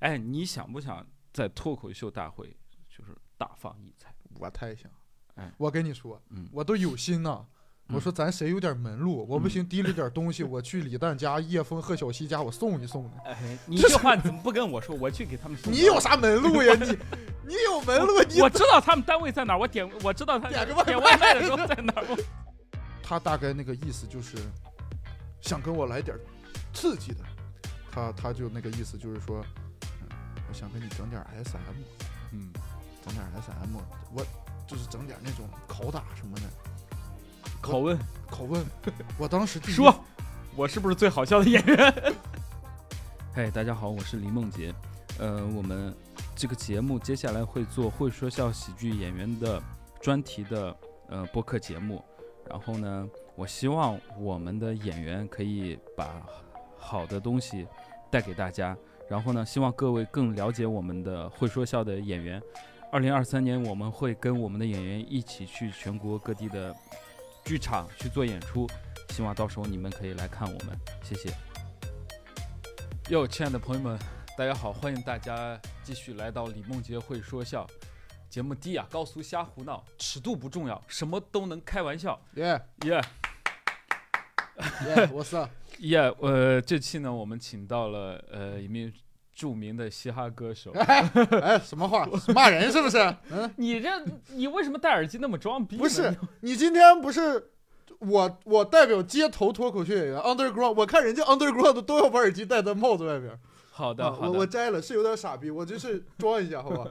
哎，你想不想在脱口秀大会就是大放异彩？我太想哎，我跟你说，嗯我都有心呐。我说咱谁有点门路，我不行提了点东西，我去李诞家、叶枫贺小西家，我送一送你。哎，你这话怎么不跟我说？我去给他们送。你有啥门路呀？你你有门路，你我知道他们单位在哪儿，我点我知道他点外卖点外卖的时候在哪 他大概那个意思就是想跟我来点刺激的，他他就那个意思就是说，嗯，我想跟你整点 SM，嗯，整点 SM，我就是整点那种拷打什么的拷问拷问。我当时说，我是不是最好笑的演员？嘿，大家好，我是李梦洁。呃，我们这个节目接下来会做会说笑喜剧演员的专题的呃播客节目。然后呢，我希望我们的演员可以把好的东西带给大家。然后呢，希望各位更了解我们的会说笑的演员。二零二三年，我们会跟我们的演员一起去全国各地的剧场去做演出，希望到时候你们可以来看我们，谢谢。哟，亲爱的朋友们，大家好，欢迎大家继续来到李梦洁会说笑节目低啊，高俗瞎胡闹，尺度不重要，什么都能开玩笑，耶耶、耶，我是耶，呃，这期呢，我们请到了呃一名著名的嘻哈歌手。哎什么话 骂人是不是？嗯，你这你为什么戴耳机那么装逼？不是，你今天不是。我我代表街头脱口秀演员 underground，我看人家 underground 都要把耳机戴在帽子外边。好的，啊好的，我我摘了，是有点傻逼，我就是装一下，好吧？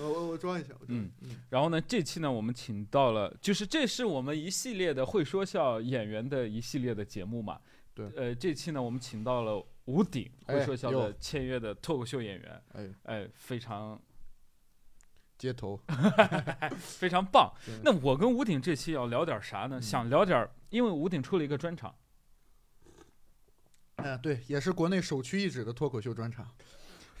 我我我装一下，嗯然后呢，这期呢，我们请到了，就是这是我们一系列的会说笑演员的一系列的节目嘛。对呃，这期呢，我们请到了吴鼎，哎会说笑的签约的脱口秀演员，哎，哎，非常街头。非常棒。那我跟吴鼎这期要聊点啥呢？嗯想聊点，因为吴鼎出了一个专场，哎，对，也是国内首屈一指的脱口秀专场。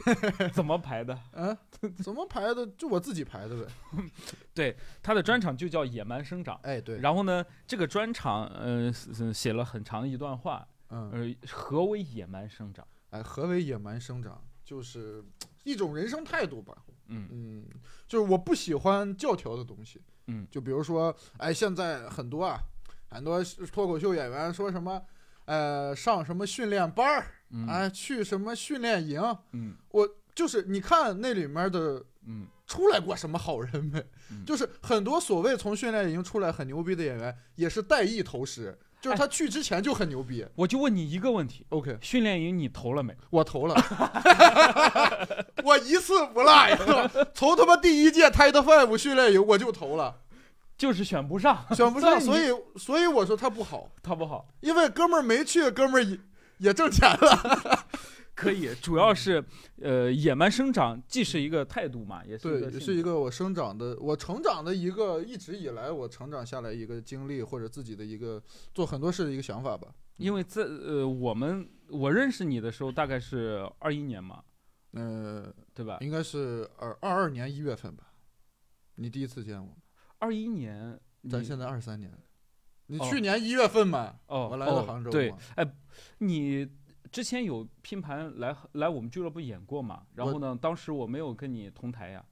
怎么排的？嗯，怎么排的？就我自己排的呗。对他的专场就叫《野蛮生长》。哎，对，然后呢，这个专场，呃，写了很长一段话，嗯，呃，何为野蛮生长？哎，何为野蛮生长？就是一种人生态度吧。嗯嗯，就是我不喜欢教条的东西。嗯就比如说，哎，现在很多啊，很多脱口秀演员说什么，呃，上什么训练班儿，嗯哎，去什么训练营，嗯我就是你看那里面的嗯出来过什么好人没？嗯 就是很多所谓从训练营出来很牛逼的演员，也是带艺投师，就是他去之前就很牛逼。我就问你一个问题：OK，训练营你投了没？我投了，我一次不落呀！从他妈第一届 Tight Five 训练营我就投了，就是选不上，选不上，所以所以我说他不好，他不好。因为哥们儿没去，哥们儿也也挣钱了。可以，主要是呃，野蛮生长既是一个态度嘛，也是一对，个也是一个我生长的，我成长的一个一直以来我成长下来一个经历，或者自己的一个做很多事的一个想法吧。因为在呃，我们我认识你的时候大概是二一年嘛，呃，对吧？应该是二二二年一月份吧，你第一次见我，二一年，咱现在二三年，你哦去年一月份嘛，哦，我来到杭州对，哎，你之前有拼盘来来我们俱乐部演过嘛？然后呢，当时我没有跟你同台呀，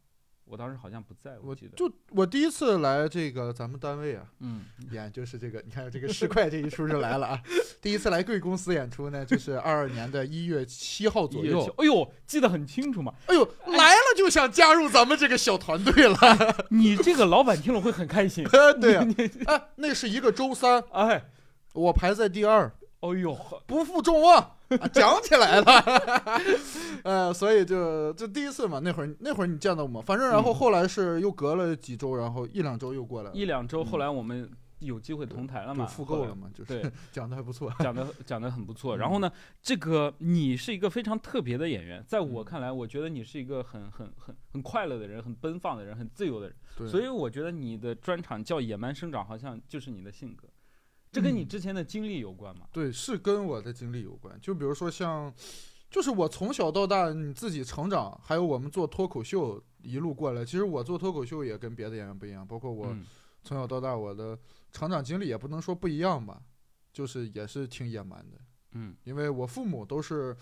我当时好像不在，我记得。就我第一次来这个咱们单位啊，嗯，演就是这个，你看这个市侩这一出就来了啊。第一次来贵公司演出呢，就是二二年的一月七号左右。哎呦，记得很清楚嘛。哎呦，来了就想加入咱们这个小团队了。你这个老板听了会很开心。对呀、你 你哎，那是一个周三，哎，我排在第二，哎呦，不负众望，啊讲起来了。呃，所以就就第一次嘛，那会儿那会儿你见到我吗？反正然后嗯。后来是又隔了几周，然后一两周又过来了，一两周，嗯。后来我们有机会同台了嘛，复购了嘛，就是对 讲的还不错。讲的讲的很不错。嗯然后呢，这个你是一个非常特别的演员，在我嗯看来，我觉得你是一个很很很很快乐的人，很奔放的人，很自由的人。对，所以我觉得你的专场叫野蛮生长，好像就是你的性格。这跟你嗯之前的经历有关吗？对，是跟我的经历有关。就比如说像，就是我从小到大你自己成长，还有我们做脱口秀一路过来，其实我做脱口秀也跟别的演员不一样，包括我嗯从小到大我的成长经历也不能说不一样吧，就是也是挺野蛮的。嗯因为我父母都是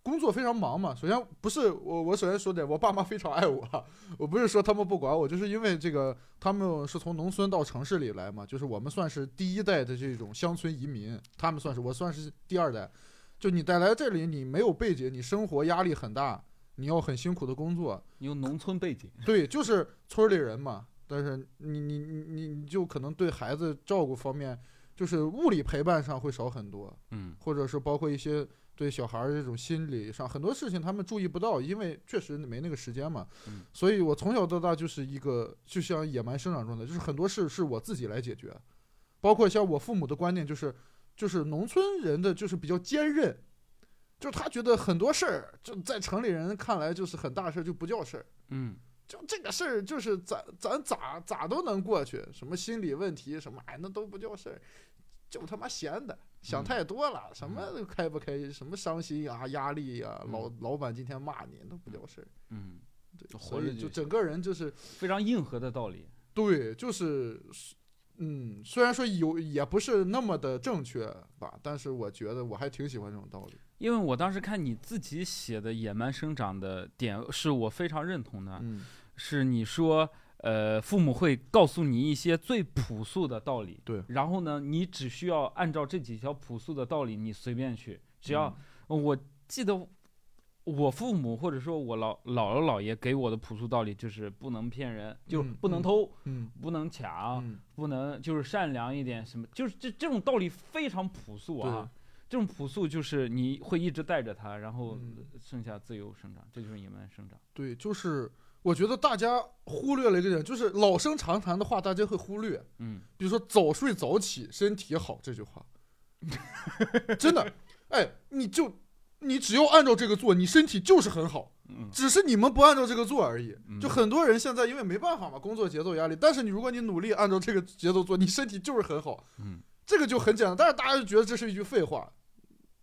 工作非常忙嘛。首先不是我，我首先说点，我爸妈非常爱我，我不是说他们不管我，就是因为这个他们是从农村到城市里来嘛，就是我们算是第一代的这种乡村移民，他们算是我算是第二代。就你带来这里，你没有背景，你生活压力很大，你要很辛苦的工作。你有农村背景，对，就是村里人嘛。但是你你你你你就可能对孩子照顾方面，就是物理陪伴上会少很多，嗯或者是包括一些对小孩儿这种心理上很多事情他们注意不到，因为确实没那个时间嘛。嗯所以我从小到大就是一个就像野蛮生长状态，就是很多事是我自己来解决，包括像我父母的观念就是，就是农村人的就是比较坚韧。就是他觉得很多事儿，就在城里人看来就是很大事儿，就不叫事儿。嗯就这个事儿，就是咱咱咋咋都能过去，什么心理问题什么，哎，那都不叫事儿，就他妈闲的，想嗯太多了，什么都开不开心，什么伤心啊、压力呀、老嗯老板今天骂你，那不叫事儿。嗯，对，活所以就整个人就是非常硬核的道理。对，就是嗯，虽然说有也不是那么的正确吧，但是我觉得我还挺喜欢这种道理。因为我当时看你自己写的《野蛮生长》的点，是我非常认同的。嗯，是你说，呃，父母会告诉你一些最朴素的道理，对然后呢，你只需要按照这几条朴素的道理，你随便去，只要、嗯我记得我父母或者说我老姥姥姥爷给我的朴素道理就是不能骗人，就不能偷，嗯不能抢，嗯，不能就是善良一点，什么就是这这种道理非常朴素啊。这种朴素就是你会一直带着它，然后嗯剩下自由生长，这就是野蛮生长。对，就是我觉得大家忽略了一个点，就是老生常谈的话，大家会忽略。嗯。比如说“早睡早起，身体好”这句话，真的，哎，你就你只要按照这个做，你身体就是很好，嗯。只是你们不按照这个做而已。嗯。就很多人现在因为没办法嘛，工作节奏压力，但是你如果你努力按照这个节奏做，你身体就是很好，嗯，这个就很简单。但是大家就觉得这是一句废话，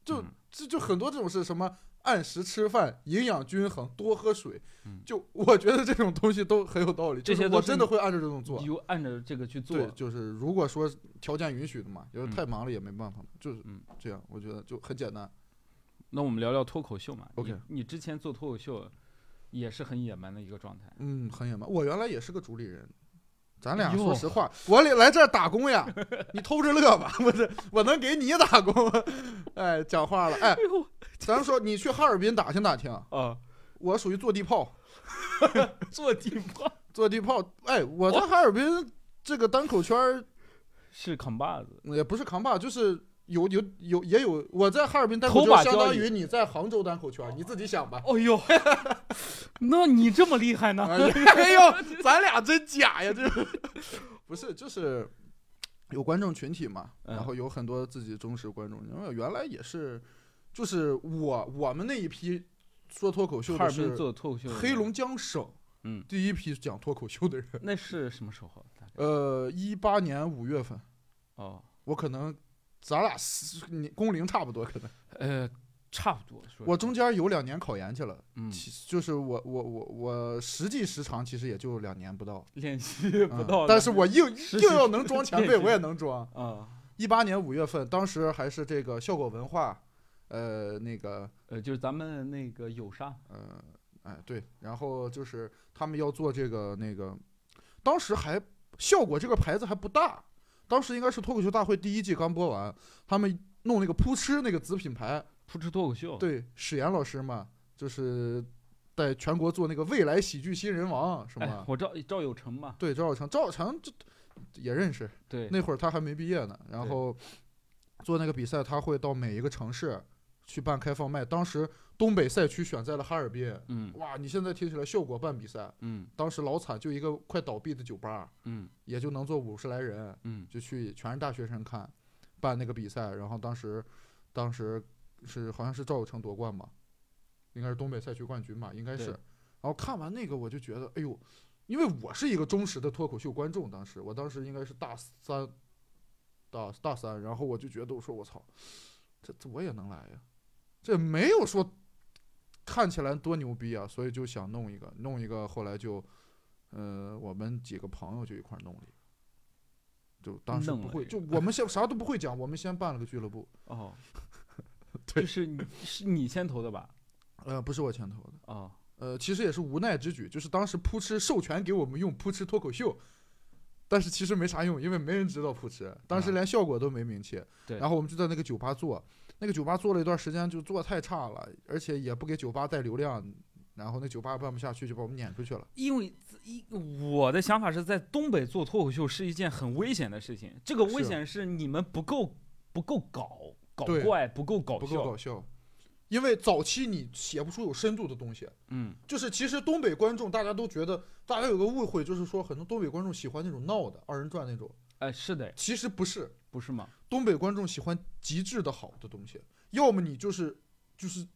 就嗯。这就很多这种是什么按时吃饭、营养均衡、多喝水，嗯就我觉得这种东西都很有道理。这些我真的会按照这种做你。就按照这个去做。对，就是如果说条件允许的嘛，就是太忙了也没办法嘛，就是嗯这样。我觉得就很简单。那我们聊聊脱口秀嘛。OK 你你之前做脱口秀也是很野蛮的一个状态。嗯，很野蛮。我原来也是个主理人，咱俩说实话，我来来这儿打工呀，你偷着乐吧，不是，我能给你打工。哎，讲话了，哎，咱说你去哈尔滨打听打听，啊，我属于坐地炮，坐地炮坐地炮。哎，我在哈尔滨这个单口圈儿是扛把子。也不是扛把，就是。有有有也有，我在哈尔滨单头口圈，相当于你在杭州单口圈，你自己想吧。哦呦，那你这么厉害呢？哎呦，咱俩真假呀！这不是就是有观众群体嘛，嗯然后有很多自己忠实观众。因为原来也是，就是我我们那一批说脱口秀的是做脱口秀黑龙江省嗯，第一批讲脱口秀的人。那是什么时候？呃，一八年五月份，哦，我可能咱俩是你工龄差不多，可能呃，差不多。我中间有两年考研去了。嗯其就是我我我我实际时长其实也就两年不到，练习不嗯到，但是我硬硬要能装前辈，我也能装。啊，一八年五月份，当时还是这个效果文化，呃，那个，呃，就是咱们那个友商，呃，哎，对，然后就是他们要做这个那个，当时还效果这个牌子还不大，当时应该是脱口秀大会第一季刚播完，他们弄那个扑哧那个子品牌，扑哧脱口秀，对，史岩老师嘛，就是在全国做那个未来喜剧新人王，是哎吗？，我赵赵有成嘛，对，赵有成，赵有成这也认识，对，那会儿他还没毕业呢，然后做那个比赛，他会到每一个城市去办开放麦。当时东北赛区选在了哈尔滨，嗯哇！你现在听起来效果办比赛，嗯当时老惨，就一个快倒闭的酒吧，嗯也就能坐五十来人，嗯就去全是大学生看，办那个比赛。然后当时，当时是好像是赵有成夺冠嘛，应该是东北赛区冠军吧，应该是。然后看完那个，我就觉得，哎呦，因为我是一个忠实的脱口秀观众，当时我当时应该是大三，大大三，然后我就觉得，我说我操，这这我也能来呀，这没有说看起来多牛逼啊，所以就想弄一个，弄一个，后来就，呃，我们几个朋友就一块弄了一个。就当时不会，就我们先啥都不会讲，我们先办了个俱乐部。哦，对就是你是你牵头的吧？呃，不是我牵头的，啊，呃，其实也是无奈之举，就是当时扑哧授权给我们用扑哧脱口秀，但是其实没啥用，因为没人知道扑哧，当时啊连效果都没名气。对然后我们就在那个酒吧做，那个酒吧做了一段时间，就做太差了，而且也不给酒吧带流量，然后那酒吧办不下去，就把我们撵出去了。因为一我的想法是在东北做脱口秀是一件很危险的事情，这个危险是你们不够不够搞搞怪，不够搞不够笑，搞笑，因为早期你写不出有深度的东西。嗯，就是其实东北观众大家都觉得，大家有个误会，就是说很多东北观众喜欢那种闹的二人转那种，哎，是的，其实不是。不是吗？东北观众喜欢极致的好的东西，要么你就是就是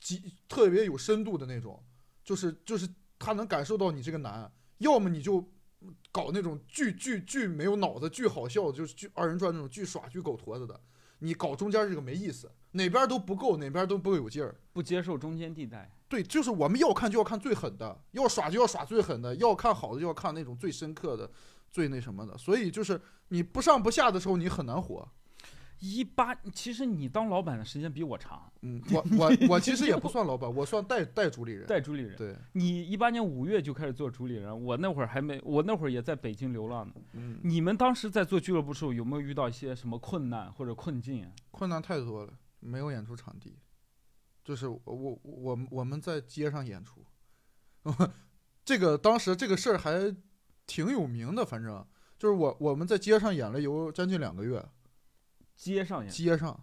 极特别有深度的那种，就是就是他能感受到你这个难，要么你就搞那种巨巨巨没有脑子、巨好笑，就是巨二人转那种巨耍巨狗坨子的，你搞中间这个没意思，哪边都不够，哪边都不够有劲儿。不接受中间地带，对，就是我们要看就要看最狠的，要耍就要耍最狠的，要看好的就要看那种最深刻的、最那什么的。所以就是你不上不下的时候，你很难活。一八，其实你当老板的时间比我长，嗯，我我我其实也不算老板，我算代代主理人。带主理人。对，你一八年五月就开始做主理人，我那会儿还没，我那会儿也在北京流浪呢。嗯，你们当时在做俱乐部的时候，有没有遇到一些什么困难或者困境啊？困难太多了，没有演出场地，就是我我我我们在街上演出，这个当时这个事儿还挺有名的，反正就是我我们在街上演了有将近两个月，街上演，街上。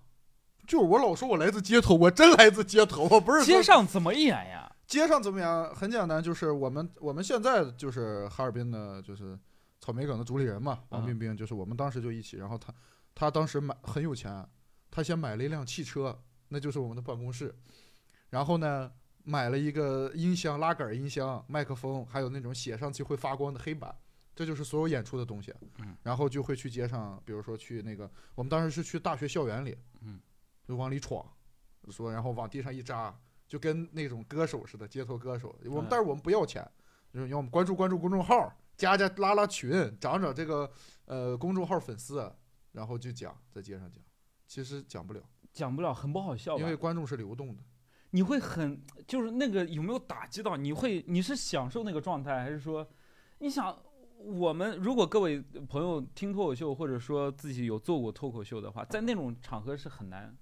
就是我老说我来自街头，我真来自街头，我不是说街上怎么演呀？街上怎么演？很简单，就是我们我们现在就是哈尔滨的，就是草莓梗的主理人嘛，王嗯冰冰，就是我们当时就一起，然后他他当时买很有钱，他先买了一辆汽车，那就是我们的办公室，然后呢买了一个音箱，拉杆音箱、麦克风，还有那种写上去会发光的黑板，这就是所有演出的东西。嗯，然后就会去街上，比如说去那个，我们当时是去大学校园里，嗯，就往里闯，说然后往地上一扎，就跟那种歌手似的，街头歌手。我们嗯但是我们不要钱，就是要我们关注关注公众号，加加拉拉群，涨涨这个呃公众号粉丝，然后就讲在街上讲，其实讲不了，讲不了，很不好笑吧因为观众是流动的。你会很就是那个有没有打击到？你会你是享受那个状态，还是说你想我们如果各位朋友听脱口秀，或者说自己有做过脱口秀的话，在那种场合是很难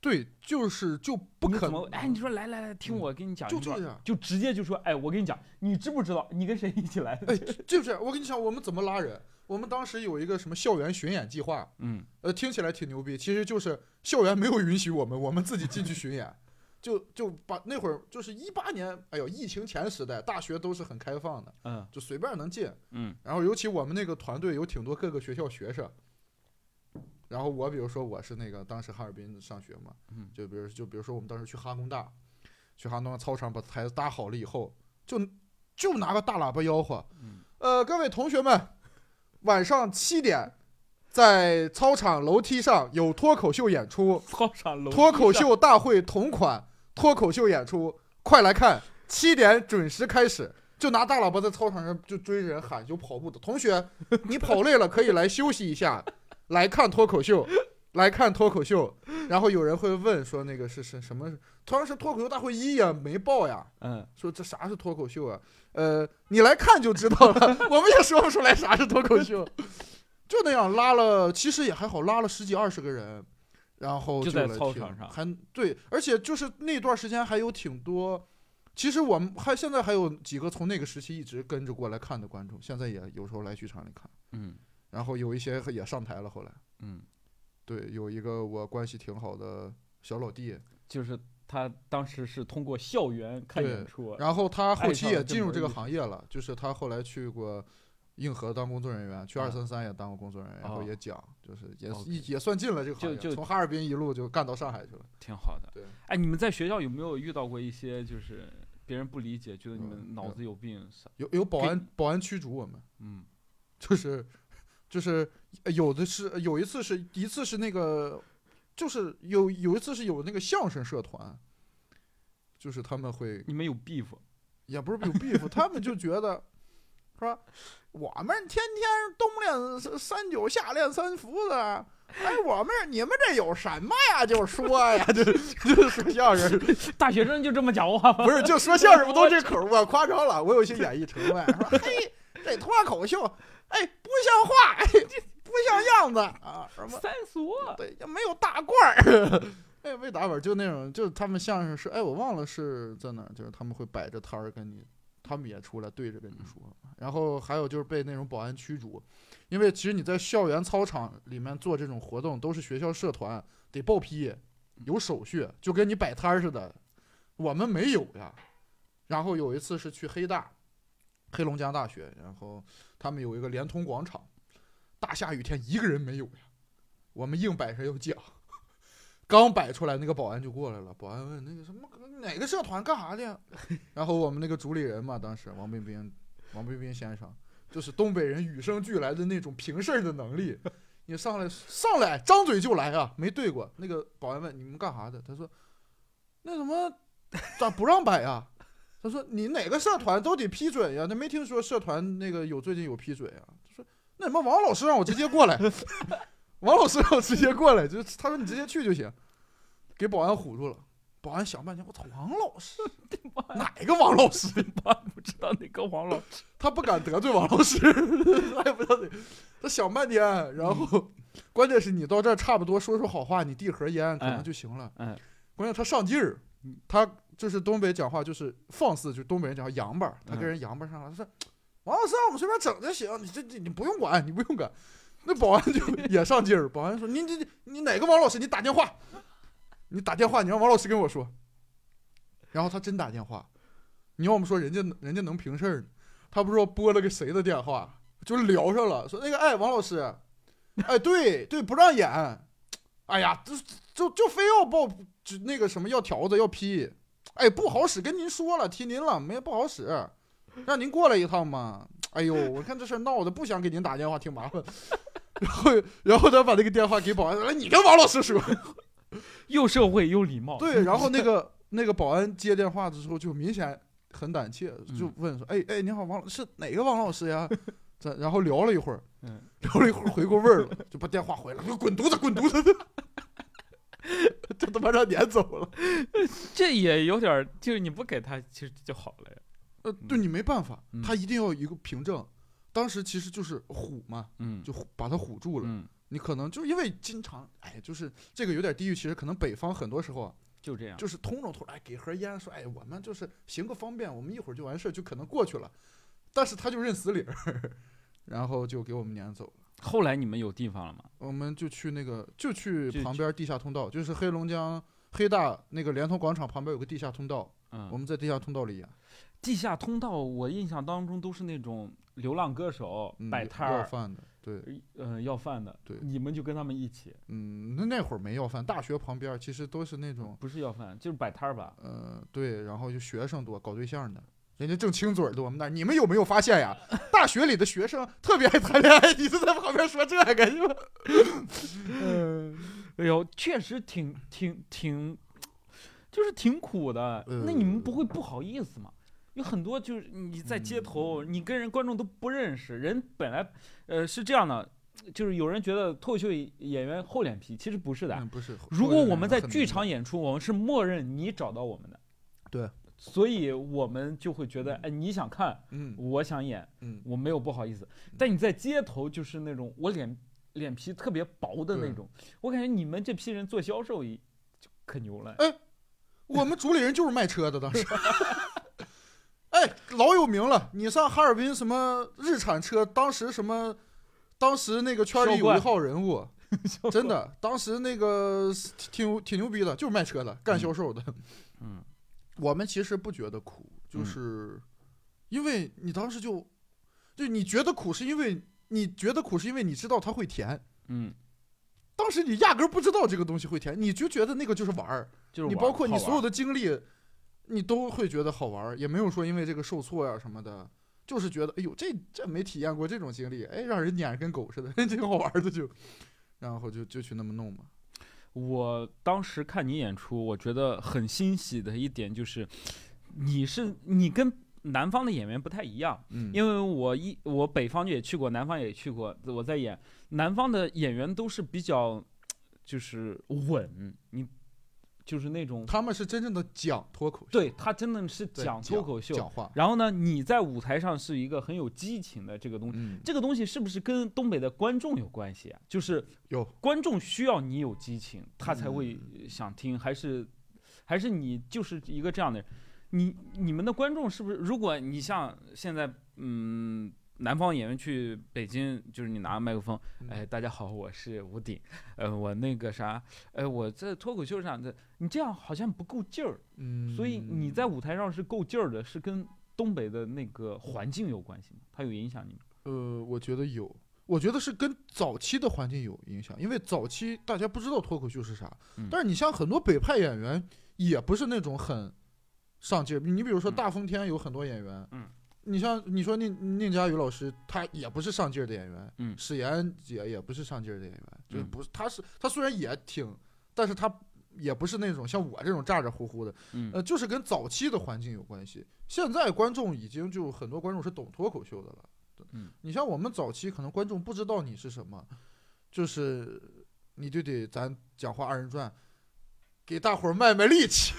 对，就是就不可能哎，你说来来来，听嗯我给你讲一段，就这样。就直接就说，哎，我跟你讲，你知不知道你跟谁一起来的？哎，就是我跟你讲，我们怎么拉人？我们当时有一个什么校园巡演计划，嗯，呃，听起来挺牛逼，其实就是校园没有允许我们，我们自己进去巡演，就就把那会儿就是一八年，哎呦，疫情前时代，大学都是很开放的，嗯就随便能进。嗯然后尤其我们那个团队有挺多各个学校学生，然后我比如说我是那个当时哈尔滨上学嘛，嗯就比如就比如说我们当时去哈工大，去哈工大操场把台子搭好了以后，就就拿个大喇叭吆喝，嗯呃，各位同学们，晚上七点，在操场楼梯上有脱口秀演出，操场楼脱口秀大会同款脱口秀演出，快来看，七点准时开始。就拿大喇叭在操场上就追着人喊，有跑步的同学，你跑累了可以来休息一下，来看脱口秀，来看脱口秀。然后有人会问说那个是是什么？同样是脱口秀大会一呀没报呀，嗯，说这啥是脱口秀啊？呃，你来看就知道了，我们也说不出来啥是脱口秀。就那样拉了，其实也还好，拉了十几二十个人，然后就在操场上还对，而且就是那段时间还有挺多。其实我们还现在还有几个从那个时期一直跟着过来看的观众，现在也有时候来剧场里看。嗯然后有一些也上台了，后来嗯，对，有一个我关系挺好的小老弟，就是他当时是通过校园看演出，然后他后期也进入这个行业了，就是他后来去过硬核当工作人员，去啊二三三也当过工作人员，然后哦也讲，就是也也也算进了这个行业，从哈尔滨一路就干到上海去了。挺好的。对，哎，你们在学校有没有遇到过一些就是别人不理解，觉得你们脑子有病？有有保安保安驱逐我们，嗯就是就是呃有的是有一次是一次是那个，就是有有一次是有那个相声社团，就是他们会你们有 beef？也不是有 beef，他们就觉得说我们天天冬练三九，夏练三伏的，哎，我们你们这有什么呀？就说呀，就 就说相声，大学生就这么讲话吗？不是就说相声不都这口儿吗？夸张了，我有些演绎成分，说嘿，这脱口秀，哎，不像话，哎，这不像样子啊，什么三俗。对，也没有大褂儿。哎，没打板儿就那种，就他们相声是，哎，我忘了是在哪儿，就是他们会摆着摊儿跟你，他们也出来对着跟你说。然后还有就是被那种保安驱逐，因为其实你在校园操场里面做这种活动，都是学校社团得报批，有手续，就跟你摆摊儿似的。我们没有呀。然后有一次是去黑大，黑龙江大学，然后他们有一个联通广场，大下雨天一个人没有呀。我们硬摆上要讲，刚摆出来，那个保安就过来了。保安问那个什么哪个社团干啥的？然后我们那个主理人嘛，当时王冰冰，王冰冰先生，就是东北人与生俱来的那种平事儿的能力。你上来上来张嘴就来啊，没对过。那个保安问你们干啥的？他说那什么咋不让摆呀？他说你哪个社团都得批准呀，那没听说社团那个有最近有批准呀。他说那什么王老师让我直接过来。王老师让我直接过来，就是他说你直接去就行，给保安唬住了。保安想半天，我操，王老师，哪个王老师？保安不知道哪个王老师。他不敢得罪王老师，他也不知道哪。他想半天，然后关键是你到这儿差不多说说好话，你递盒烟可能就行了。嗯，关键他上劲儿，他就是东北讲话就是放肆，就东北人讲话洋巴儿，他跟人洋巴上了。他说：“王老师让我们随便整就行，你这这你不用管，你不用管。”那保安就也上劲儿，保安说：“你你你哪个王老师？你打电话，你打电话，你让王老师跟我说。”然后他真打电话，你要我们说人家人家能平事儿，他不知道拨了个谁的电话，就聊上了，说那个哎王老师，哎对对不让演，哎呀就就就非要报就那个什么要条子要批，哎不好使，跟您说了提您了，没不好使，让您过来一趟嘛。哎呦，我看这事儿闹的，不想给您打电话，挺麻烦。然后，然后他把那个电话给保安，来你跟王老师说，又社会又礼貌。对，然后那个 那个保安接电话的时候就明显很胆怯，就问说：“哎哎，你好，王老是哪个王老师呀？”这然后聊了一会儿，嗯，聊了一会儿回过味儿了，就把电话回了，说：“滚犊子，滚犊子！”这他妈让撵走了。这也有点，就是你不给他，其实就好了呀。呃，对你没办法，他一定要有一个凭证。当时其实就是唬嘛，嗯，就把他唬住了。嗯，你可能就因为经常，哎，就是这个有点地域。其实可能北方很多时候啊，就这样，就是通融通，哎，给盒烟，说，哎，我们就是行个方便，我们一会儿就完事儿，就可能过去了。但是他就认死理儿，然后就给我们撵走了。后来你们有地方了吗？我们就去那个，就去旁边地下通道，就是黑龙江黑大那个联通广场旁边有个地下通道，嗯，我们在地下通道里演。地下通道，我印象当中都是那种流浪歌手摆摊儿要饭的，对，嗯，要饭的，对，你们就跟他们一起，嗯，那那会儿没要饭，大学旁边其实都是那种不是要饭，就是摆摊儿吧，嗯，对，然后就学生多，搞对象的，人家正亲嘴儿的，我们那儿，你们有没有发现呀？大学里的学生特别爱谈恋爱，你就在旁边说这个，是吧？嗯，哎呦，确实挺挺挺，就是挺苦的，那你们不会不好意思吗？有很多就是你在街头，你跟人观众都不认识，人本来，呃，是这样的，就是有人觉得脱口秀演员厚脸皮，其实不是的，不是。如果我们在剧场演出，我们是默认你找到我们的，对，所以我们就会觉得，哎，你想看，嗯，我想演，嗯，我没有不好意思。但你在街头就是那种我脸脸皮特别薄的那种，我感觉你们这批人做销售就可牛了。哎，我们组里人就是卖车的，当时。哎，老有名了！你上哈尔滨什么日产车，当时什么，当时那个圈里有一号人物，真的，当时那个挺挺牛逼的，就是卖车的，干销售的。嗯，我们其实不觉得苦，就是因为你当时就就你觉得苦，是因为你觉得苦，是因为你知道它会甜。嗯，当时你压根不知道这个东西会甜，你就觉得那个就是玩儿，就是你包括你所有的经历。你都会觉得好玩，也没有说因为这个受挫呀什么的，就是觉得哎呦这这没体验过这种经历，哎让人撵着跟狗似的，挺好玩的就，然后就就去那么弄嘛。我当时看你演出，我觉得很欣喜的一点就是，你是你跟南方的演员不太一样，嗯，因为我一我北方也去过，南方也去过，我在演，南方的演员都是比较就是稳，你就是那种他们是真正的讲脱口秀，对他真的是讲脱口秀。讲话，然后呢，你在舞台上是一个很有激情的这个东西，嗯，这个东西是不是跟东北的观众有关系啊？就是有观众需要你有激情，他才会嗯想听，还是还是你就是一个这样的人？你你们的观众是不是？如果你像现在，嗯，南方演员去北京，就是你拿个麦克风，嗯。哎，大家好，我是吴鼎，呃，我那个啥，呃，我在脱口秀上的，你这样好像不够劲儿，嗯，所以你在舞台上是够劲儿的，是跟东北的那个环境有关系吗？它有影响你吗？呃，我觉得有，我觉得是跟早期的环境有影响，因为早期大家不知道脱口秀是啥，嗯。但是你像很多北派演员也不是那种很上劲儿，你比如说嗯。大风天有很多演员，嗯，你像你说宁宁佳宇老师，他也不是上劲儿的演员，嗯史岩姐也不是上劲儿的演员，就是嗯不是，他是他虽然也挺，但是他也不是那种像我这种咋咋呼呼的，嗯呃，就是跟早期的环境有关系。现在观众已经就很多观众是懂脱口秀的了。嗯，你像我们早期可能观众不知道你是什么，就是你就得咱讲话二人转，给大伙儿卖卖力气，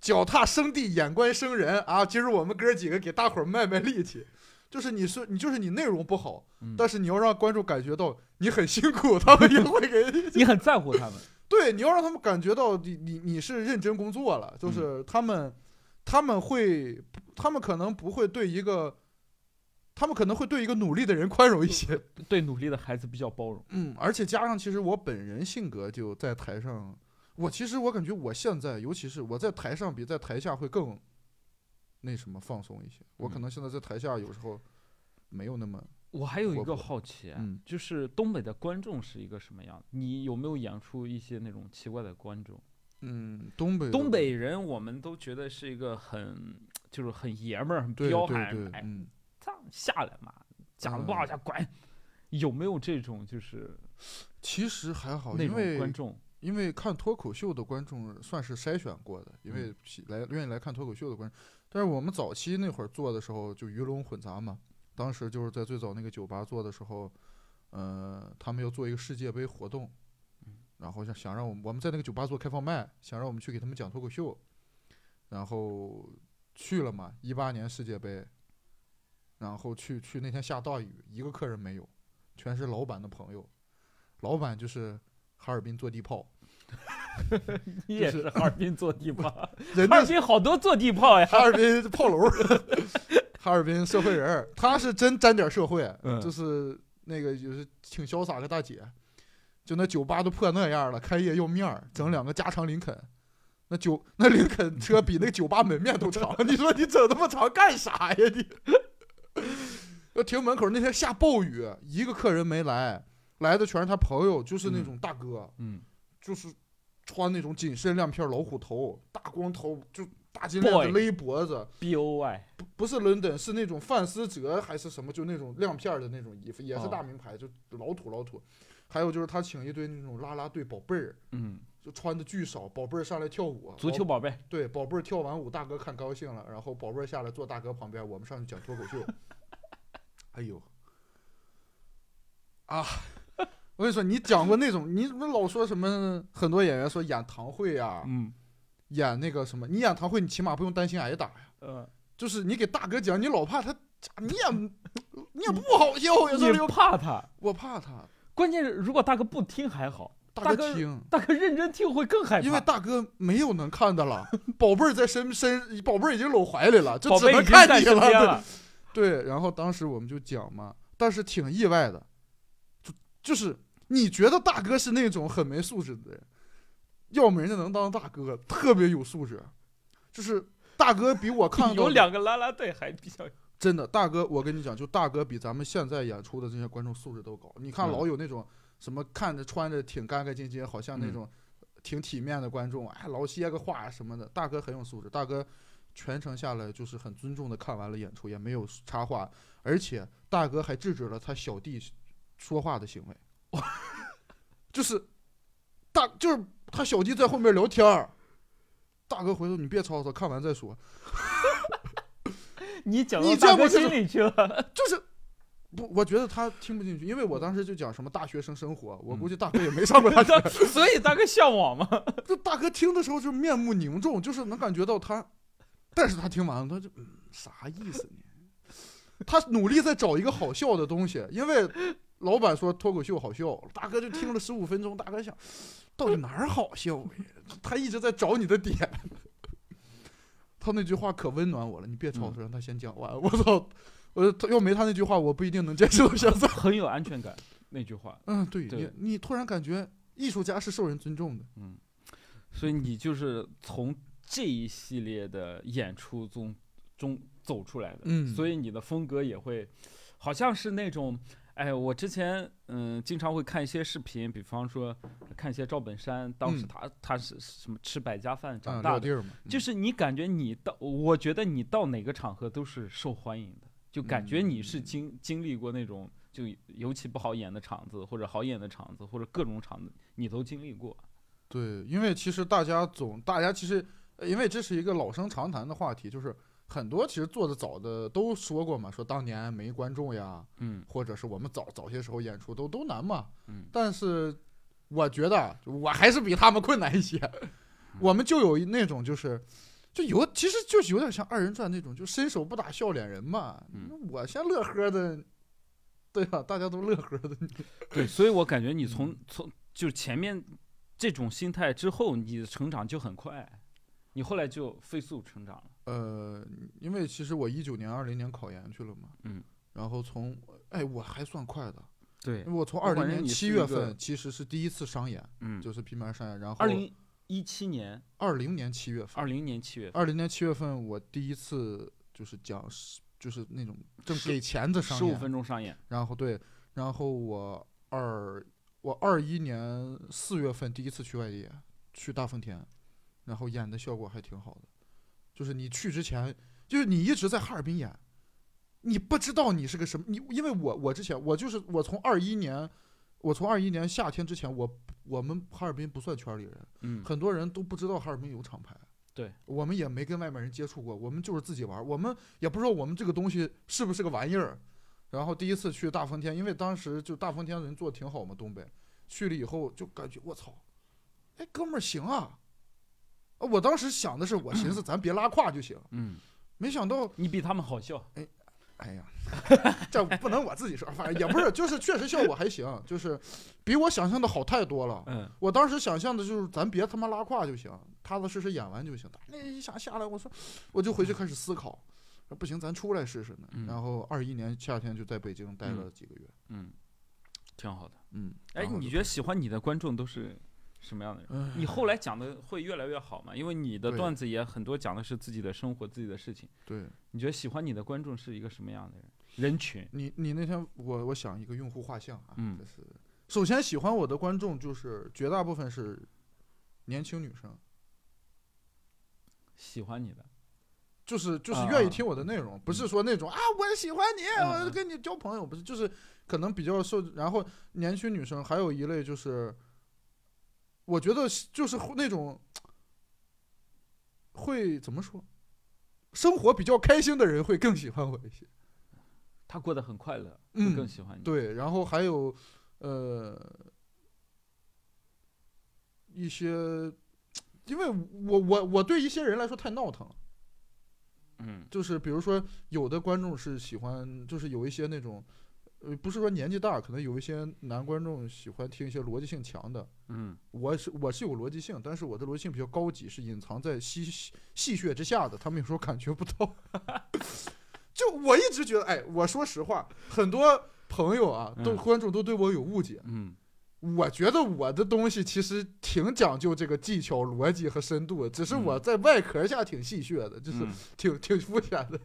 脚踏生地，眼观生人啊！今儿我们哥几个给大伙儿卖卖力气。就是你说你就是你内容不好，嗯但是你要让观众感觉到你很辛苦，他们也会给 你很在乎他们，对，你要让他们感觉到你你你是认真工作了，就是他们、他们会他们可能不会对一个，他们可能会对一个努力的人宽容一些。对努力的孩子比较包容。嗯，而且加上其实我本人性格就在台上，我其实我感觉我现在，尤其是我在台上比在台下会更那什么放松一些。我可嗯能现在在台下有时候没有那么我还有一个好奇就是东北的观众是一个什么样？你有没有演出一些那种奇怪的观众？嗯东北东北人我们都觉得是一个很就是很爷们儿、很彪悍，对对哎，嗯。这样下来嘛，讲的不好嗯下滚。有没有这种就是其实还好，那种因为观众？因为看脱口秀的观众算是筛选过的，因嗯为喜来愿意来看脱口秀的观众。但是我们早期那会儿做的时候，就鱼龙混杂嘛。当时就是在最早那个酒吧做的时候，呃，他们要做一个世界杯活动，嗯然后想想让我们我们在那个酒吧做开放麦，想让我们去给他们讲脱口秀，然后去了嘛，一八年世界杯，然后去去那天下大雨，一个客人没有，全是老板的朋友，老板就是哈尔滨坐地炮。你也是是哈尔滨坐地炮，哈尔滨好多坐地炮呀。哈尔滨炮楼，哈尔滨社会人儿，他是真沾点社会，嗯就是那个就是挺潇洒个大姐，就那酒吧都破那样了，开业要面儿，整两个加长林肯，那酒那林肯车比那个酒吧门面都长，你说你整那么长干啥呀你？要停门口那天下暴雨，一个客人没来，来的全是他朋友，就是那嗯。种大哥，嗯，就是穿那种紧身亮片老虎头，大光头，就大金链子勒脖子，B O Y，不不是伦敦，是那种范思哲还是什么，就那种亮片的那种衣服，也是哦。大名牌，就老土老土。还有就是他请一堆那种啦啦队宝贝儿，嗯，就穿的巨少，宝贝儿上来跳舞，足球宝贝，对宝贝儿跳完舞，大哥看高兴了，然后宝贝儿下来坐大哥旁边，我们上去讲脱口秀。哎呦，啊！我跟你说，你讲过那种，你怎么老说什么？很多演员说演堂会呀、嗯，演那个什么，你演堂会，你起码不用担心挨打呀。呃，就是你给大哥讲，你老怕他，你也 你也不好笑呀。这你里怕他，我怕他，关键是如果大哥不听还好，大大哥哥听，大哥认真听会更害怕，因为大哥没有能看的了，宝贝儿在身身，宝贝儿已经搂怀里了，就只能看你了。身边了，对，然后当时我们就讲嘛，但是挺意外的，就就是你觉得大哥是那种很没素质的人，要么人家能当大哥，特别有素质，就是大哥比我看到 有两个啦啦队还比较，真的，大哥，我跟你讲，就大哥比咱们现在演出的这些观众素质都高。你看，嗯。老有那种什么看着穿着挺干干净净，好像那嗯。种挺体面的观众，哎，老歇个话什么的。大哥很有素质，大哥全程下来就是很尊重的看完了演出，也没有插话，而且大哥还制止了他小弟说话的行为，就是大就是他小弟在后面聊天儿，大哥回头你别吵吵，看完再说。你讲你到大哥见过这种心里去了，就是不，我觉得他听不进去，因为我当时就讲什么大学生生活，我嗯估计大哥也没上过大学，所以大哥向往嘛。就大哥听的时候就面目凝重，就是能感觉到他，但是他听完了，他就嗯啥意思呢？他努力在找一个好笑的东西，因为老板说脱口秀好笑，大哥就听了十五分钟，大哥想到底哪儿好笑呀？他一直在找你的点。他那句话可温暖我了，你别吵他，让他先讲完。我操，我他要没他那句话，我不一定能坚持到现在。很有安全感那句话。嗯，对对你，你突然感觉艺术家是受人尊重的。嗯，所以你就是从这一系列的演出中中走出来的，嗯所以你的风格也会，好像是那种，哎，我之前嗯经常会看一些视频，比方说看一些赵本山，当时嗯他、他是什么吃百家饭啊，长大的，就是你感觉你到，我觉得你到哪个场合都是受欢迎的，就感觉你是嗯经经历过那种就尤其不好演的场子，或者好演的场子，或者各种场子，你都经历过。对，因为其实大家总，大家其实，呃因为这是一个老生常谈的话题，就是很多其实做的早的都说过嘛，说当年没观众呀，嗯或者是我们早早些时候演出都都难嘛。嗯但是我觉得我还是比他们困难一些，我们就有一那种就是。就有，其实就是有点像二人转那种，就伸手不打笑脸人嘛。嗯我先乐呵的，对吧？大家都乐呵的，对，所以我感觉你 嗯从从就前面这种心态之后，你的成长就很快，你后来就飞速成长了。呃，因为其实我一九年、二零年考研去了嘛，嗯，然后从，哎，我还算快的，对因为，我从二零年七月份其实是第一次商演，嗯，就是平面商演，然后二零一七年、二零年七月份，二零年七月份，二零年七月份我第一次就是讲就是那种挣十给钱的商十五演，分钟商演。然后对，然后我二我二一年四月份第一次去外地，去大风田，然后演的效果还挺好的。就是你去之前，就是你一直在哈尔滨演，你不知道你是个什么，你因为我我之前我就是我从二一年，我从二一年夏天之前，我我们哈尔滨不算圈里人，嗯，很多人都不知道哈尔滨有厂牌。对，我们也没跟外面人接触过，我们就是自己玩，我们也不知道我们这个东西是不是个玩意儿。然后第一次去大风天，因为当时就大风天人做的挺好嘛，东北去了以后就感觉我操，哎哥们儿行啊！啊我当时想的是，我寻思 咱别拉胯就行，嗯，没想到你比他们好笑。哎哎呀，这不能我自己说，反正也不是，就是确实效果还行，就是比我想象的好太多了。嗯，我当时想象的就是咱别他妈拉胯就行，踏踏实实演完就行。那一下下来，我说我就回去开始思考，说不行，咱出来试试呢。嗯然后二一年夏天就在北京待了嗯几个月。嗯，挺好的。嗯，哎，你觉得喜欢你的观众都是什么样的人？你后来讲的会越来越好嘛？因为你的段子也很多讲的是自己的生活、自己的事情。对你觉得喜欢你的观众是一个什么样的人？人群？你，你那天我我想一个用户画像啊，嗯就是首先喜欢我的观众就是绝大部分是年轻女生，喜欢你的？就是就是愿意听我的内容，不是说那种啊我喜欢你，我跟你交朋友，不是，就是可能比较受。然后年轻女生还有一类就是，我觉得就是那种会怎么说，生活比较开心的人会更喜欢我一些。他过得很快乐，会嗯更喜欢你。对，然后还有呃一些，因为我我我对一些人来说太闹腾了。嗯就是比如说，有的观众是喜欢，就是有一些那种，呃，不是说年纪大，可能有一些男观众喜欢听一些逻辑性强的。嗯我是我是有逻辑性，但是我的逻辑性比较高级，是隐藏在戏戏谑之下的，他们有时候感觉不到。就我一直觉得，哎，我说实话，很多朋友啊，都嗯观众都对我有误解。嗯我觉得我的东西其实挺讲究这个技巧、逻辑和深度的，只是我嗯在外壳下挺戏谑的，就是嗯挺挺肤浅的，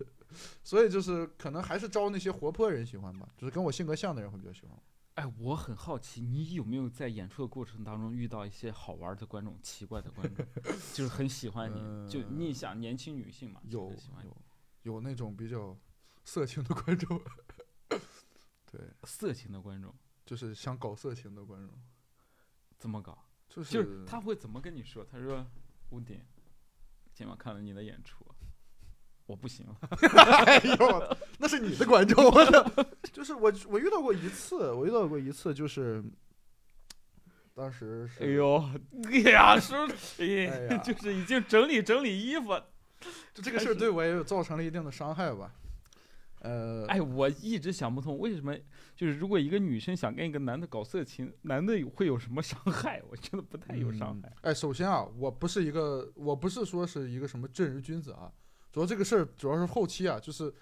所以就是可能还是招那些活泼人喜欢吧，就是跟我性格像的人会比较喜欢我。哎，我很好奇，你有没有在演出的过程当中遇到一些好玩的观众、奇怪的观众，就是很喜欢你？就你想年轻女性嘛，有有有那种比较色情的观众，对，色情的观众就是想搞色情的观众，怎么搞？就是就是他会怎么跟你说？他说：“吴鼎，今晚看了你的演出，我不行了。哎呦，那是你的观众，就是我我遇到过一次，我遇到过一次就是。当时是，哎呦，哎呀，说，哎呀 就是已经整理整理衣服。就这个事儿对我也有造成了一定的伤害吧。呃，哎，我一直想不通，为什么就是如果一个女生想跟一个男的搞色情，男的会有什么伤害？我觉得不太有伤害。哎，首先啊，我不是一个，我不是说是一个什么正人君子啊，主要这个事儿主要是后期啊，就是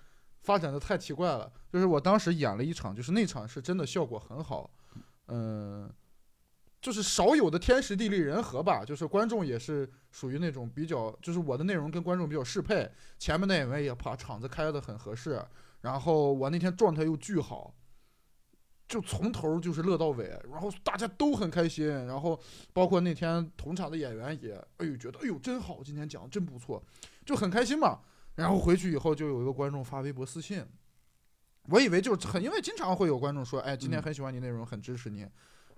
发展的太奇怪了。就是我当时演了一场，就是那场是真的效果很好，嗯、就是少有的天时地利人和吧，就是观众也是属于那种比较，就是我的内容跟观众比较适配，前面那演员也把场子开的很合适，然后我那天状态又巨好，就从头就是乐到尾，然后大家都很开心，然后包括那天同场的演员也，哎呦觉得哎呦真好，今天讲的真不错，就很开心嘛。然后回去以后就有一个观众发微博私信，我以为就是很，因为经常会有观众说，哎，今天嗯很喜欢你内容，很支持你，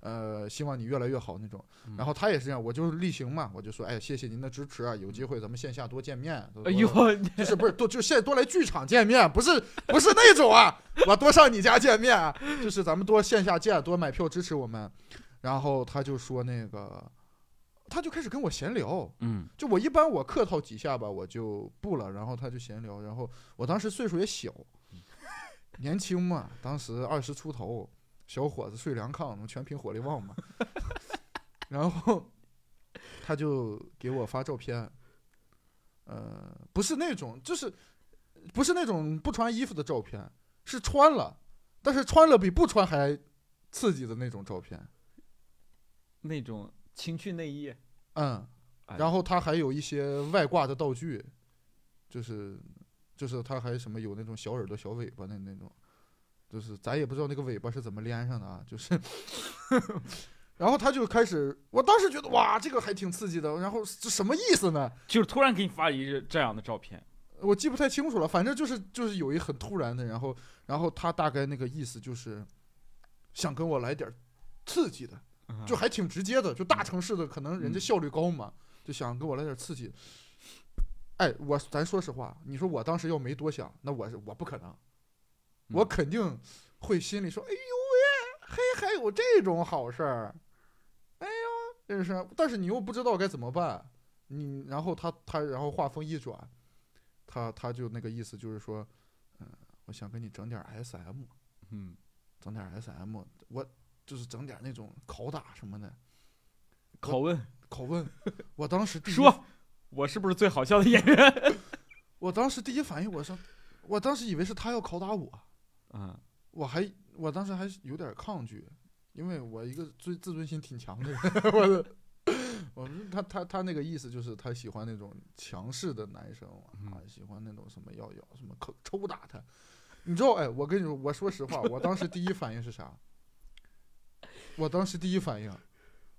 呃，希望你越来越好那种。嗯然后他也是这样，我就是例行嘛，我就说，哎，谢谢您的支持啊，有机会咱们线下多见面。多哎呦，，就是不是多就现在多来剧场见面，不是不是那种啊，我多上你家见面啊，就是咱们多线下见，多买票支持我们。然后他就说那个，他就开始跟我闲聊，嗯就我一般我客套几下吧，我就不了，然后他就闲聊，然后我当时岁数也小，年轻嘛，当时二十出头，小伙子睡凉炕，全凭火力旺嘛。然后他就给我发照片，呃，不是那种，就是不是那种不穿衣服的照片，是穿了，但是穿了比不穿还刺激的那种照片。那种情趣内衣，嗯，哎然后他还有一些外挂的道具，就是就是他还什么有那种小耳朵、小尾巴的那种，就是咱也不知道那个尾巴是怎么连上的啊，就是，然后他就开始，我当时觉得哇，这个还挺刺激的，然后这什么意思呢？就是突然给你发一个这样的照片，我记不太清楚了，反正就是就是有一很突然的，然后然后他大概那个意思就是想跟我来点刺激的，嗯就还挺直接的，就大城市的可能人家效率高嘛，就想跟我来点刺激。哎，我咱说实话，你说我当时要没多想，那我是我不可能，我嗯肯定会心里说，哎呦喂，嘿，还有这种好事儿，哎呦，这是，但是你又不知道该怎么办，你然后他他然后话锋一转，他他就那个意思就是说，嗯、我想跟你整点 SM，嗯，整点 SM，我就是整点那种拷打什么的。拷问。拷问，我当时说，我是不是最好笑的演员？我当时第一反应，我说，我当时以为是他要拷打我，嗯，我还我当时还是有点抗拒，因为我一个自自尊心挺强的人，我的，我说他他他那个意思就是他喜欢那种强势的男生啊，喜欢那种什么要要什么抽抽打他，你知道？哎，我跟你说，我说实话，我当时第一反应是啥？我当时第一反应，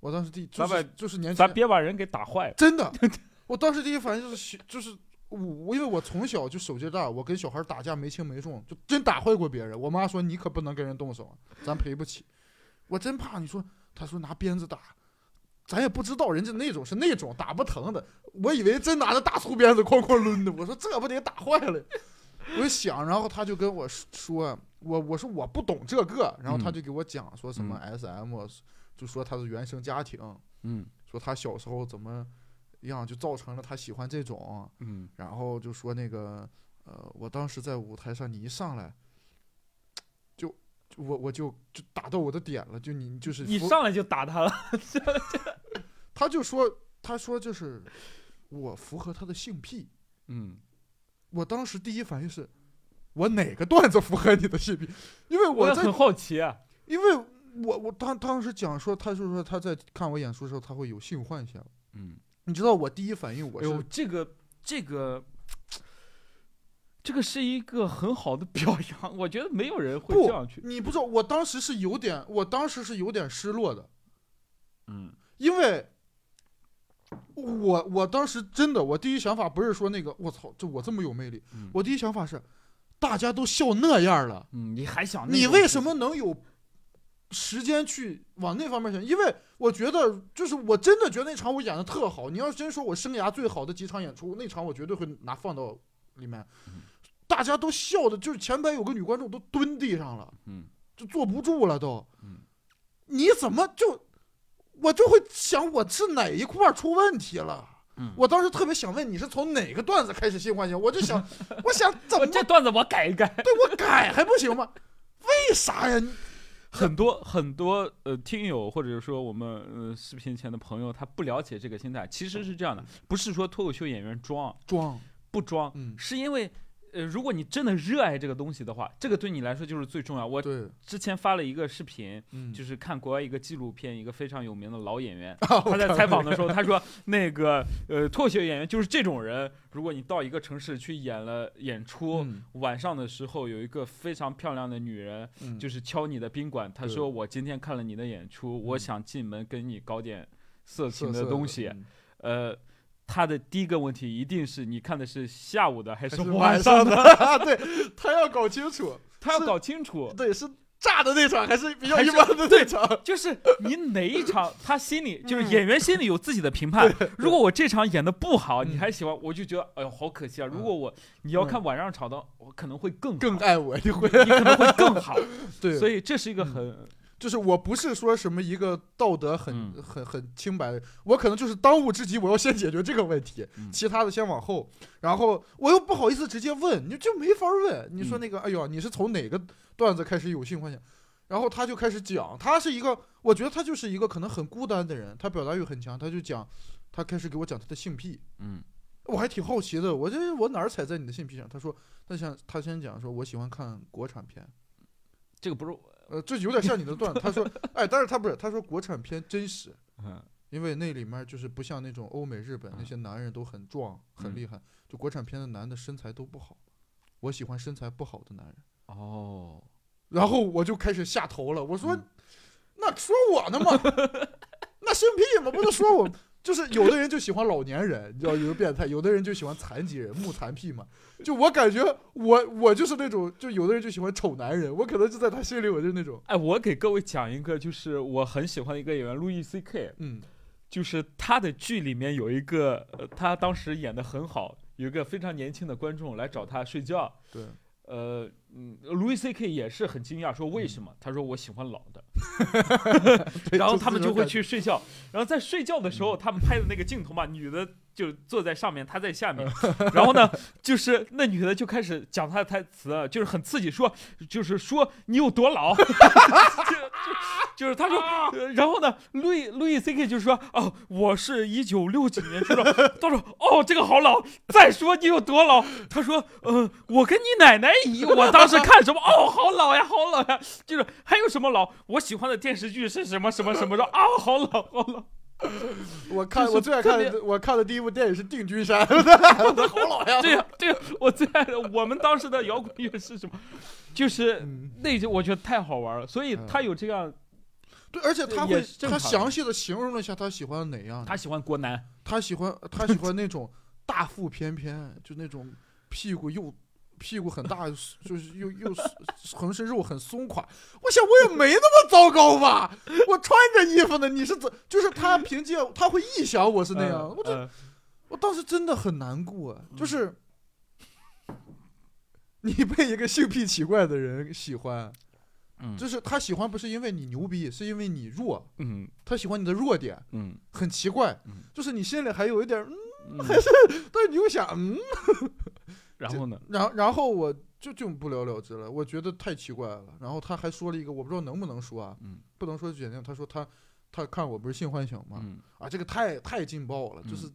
我当时第就咱是就是年轻咱别把人给打坏了。真的，我当时第一反应就是喜就是我我因为我从小就手劲大，我跟小孩打架没轻没重，就真打坏过别人。我妈说你可不能跟人动手，啊咱赔不起。我真怕你说，她说拿鞭子打，咱也不知道人家那种是那种打不疼的，我以为真拿着大粗鞭子哐哐抡的。我说这不得打坏了。我就想，然后他就跟我说，我我说我不懂这个，然后他嗯就给我讲说什么 SM，、就说他是原生家庭，嗯说他小时候怎么样，就造成了他喜欢这种，嗯，然后就说那个，呃，我当时在舞台上，你一上来，就就我我就就打到我的点了，就你就是符一上来就打他了。他就说他说就是我符合他的性癖，嗯，我当时第一反应是。我哪个段子符合你的性癖？因为我很好奇啊。因为我我当当时讲说，他就说他在看我演出的时候，他会有性幻想。嗯，你知道我第一反应我是、哎呦，这个这个这个是一个很好的表扬，我觉得没有人会这样去。你不知道，我当时是有点，我当时是有点失落的，嗯因为我我当时真的，我第一想法不是说那个我操，就我这么有魅力，嗯我第一想法是，大家都笑那样了，嗯，你还想你为什么能有时间去往那方面想？因为我觉得，就是我真的觉得那场我演的特好。你要真说我生涯最好的几场演出，那场我绝对会拿放到里面嗯，大家都笑的，就是前排有个女观众都蹲地上了，嗯就坐不住了都。嗯你怎么就？我就会想，我是哪一块出问题了？嗯，我当时特别想问你是从哪个段子开始性幻想，我就想，我想怎么这段子我改一改。对我改还不行吗？为啥呀？你很多很多呃听友或者说我们呃视频前的朋友，他不了解这个心态。其实是这样的，不是说脱口秀演员装装，不装，嗯，是因为呃如果你真的热爱这个东西的话，这个对你来说就是最重要。我，之前发了一个视频，嗯，就是是看国外一个纪录片，一个非常有名的老演员，他他在采访的时候，他说那个呃脱口秀演员就是这种人，如果你到一个城市去演了演出。嗯晚上的时候，有一个非常漂亮的女人，嗯就是敲你的宾馆。他说：“我今天看了你的演出，我嗯想进门跟你搞点色情的东西。嗯呃，他的第一个问题一定是你看的是下午的还是晚晚上上的？的，对他要搞清楚，他要搞清楚，对，是炸的那场还是比较一般的那场？就是你哪一场，他心里 就是嗯演员心里有自己的评判。如果我这场演的不好，你嗯还喜欢，我就觉得哎呦好可惜啊。如嗯果我你要看晚上场的，我可能会更更爱我，你会你可能会更好。对，所以这是一个嗯很就是我不是说什么一个道德很、嗯很很清白的，我可能就是当务之急，我要先解决这个问题，嗯 其他的先往后。然后我又不好意思直接问，你就没法问。你说嗯那个，哎呦，你是从哪个段子开始有性幻想？然后他就开始讲，他是一个，我觉得他就是一个可能很孤单的人，他表达欲很强，他就讲，他开始给我讲他的性癖，嗯我还挺好奇的，我这我哪儿踩在你的性癖上？他说，他想他先讲说，我喜欢看国产片，这个不是呃，这有点像你的段子。他说，哎，但是他不是，他说国产片真实，嗯因为那里面就是不像那种欧美、日本那嗯些男人都很壮、很嗯厉害，就国产片的男的身材都不好。我喜欢身材不好的男人。哦，然后我就开始下头了，我说，嗯那说我呢吗？那生屁吗，不就说我？就是有的人就喜欢老年人，你知道有的变态；有的人就喜欢残疾人，木残癖嘛。就我感觉我我就是那种，就有的人就喜欢丑男人，我可能就在他心里我就是那种，哎，我给各位讲一个，就是我很喜欢的一个演员路易 C K，嗯。就是他的剧里面有一个，呃他当时演的很好，有一个非常年轻的观众来找他睡觉，对，呃，嗯，，Louis C K 也是很惊讶，说为什么？他说我喜欢老的，然后他们就会去睡觉，然后在睡觉的时候，他们拍的那个镜头嘛，女的就坐在上面，他在下面，然后呢，就是那女的就开始讲她的台词，就是很刺激，说就是说你有多老，就就就是他说，呃然后呢，路易路易 C K 就说哦，我是一九六几年出生，他说哦这个好老，再说你有多老，他说嗯、我跟你奶奶一，我当时看什么哦好老呀好老呀，就是还有什么老，我喜欢的电视剧是什么什么什么的啊好老好老。我看就是我最爱看的，我看的第一部电影是《定军山》，我的好老呀！对呀、对呀、我最爱的，我们当时的摇滚乐是什么？就是嗯，那就我觉得太好玩了，所以他有这样，对，而且他会他详细的形容了一下他喜欢哪样，他喜欢国男，他喜欢他喜欢那种大腹翩翩，就那种屁股又屁股很大，就是又又浑身肉很松垮。我想我也没那么糟糕吧，我穿着衣服呢，你是怎？就是他凭借他会臆想我是那样，我这嗯。我当时真的很难过，就是你被一个性癖奇怪的人喜欢，嗯。就是他喜欢不是因为你牛逼，是因为你弱，嗯。他喜欢你的弱点，嗯很奇怪嗯，就是你心里还有一点，嗯嗯，但是你又想，嗯，然后呢？然后然后我就就不了了之了，我觉得太奇怪了。然后他还说了一个，我不知道能不能说啊，嗯不能说就简单。他说他他看我不是性幻想吗？嗯啊，这个太太劲爆了，嗯就是。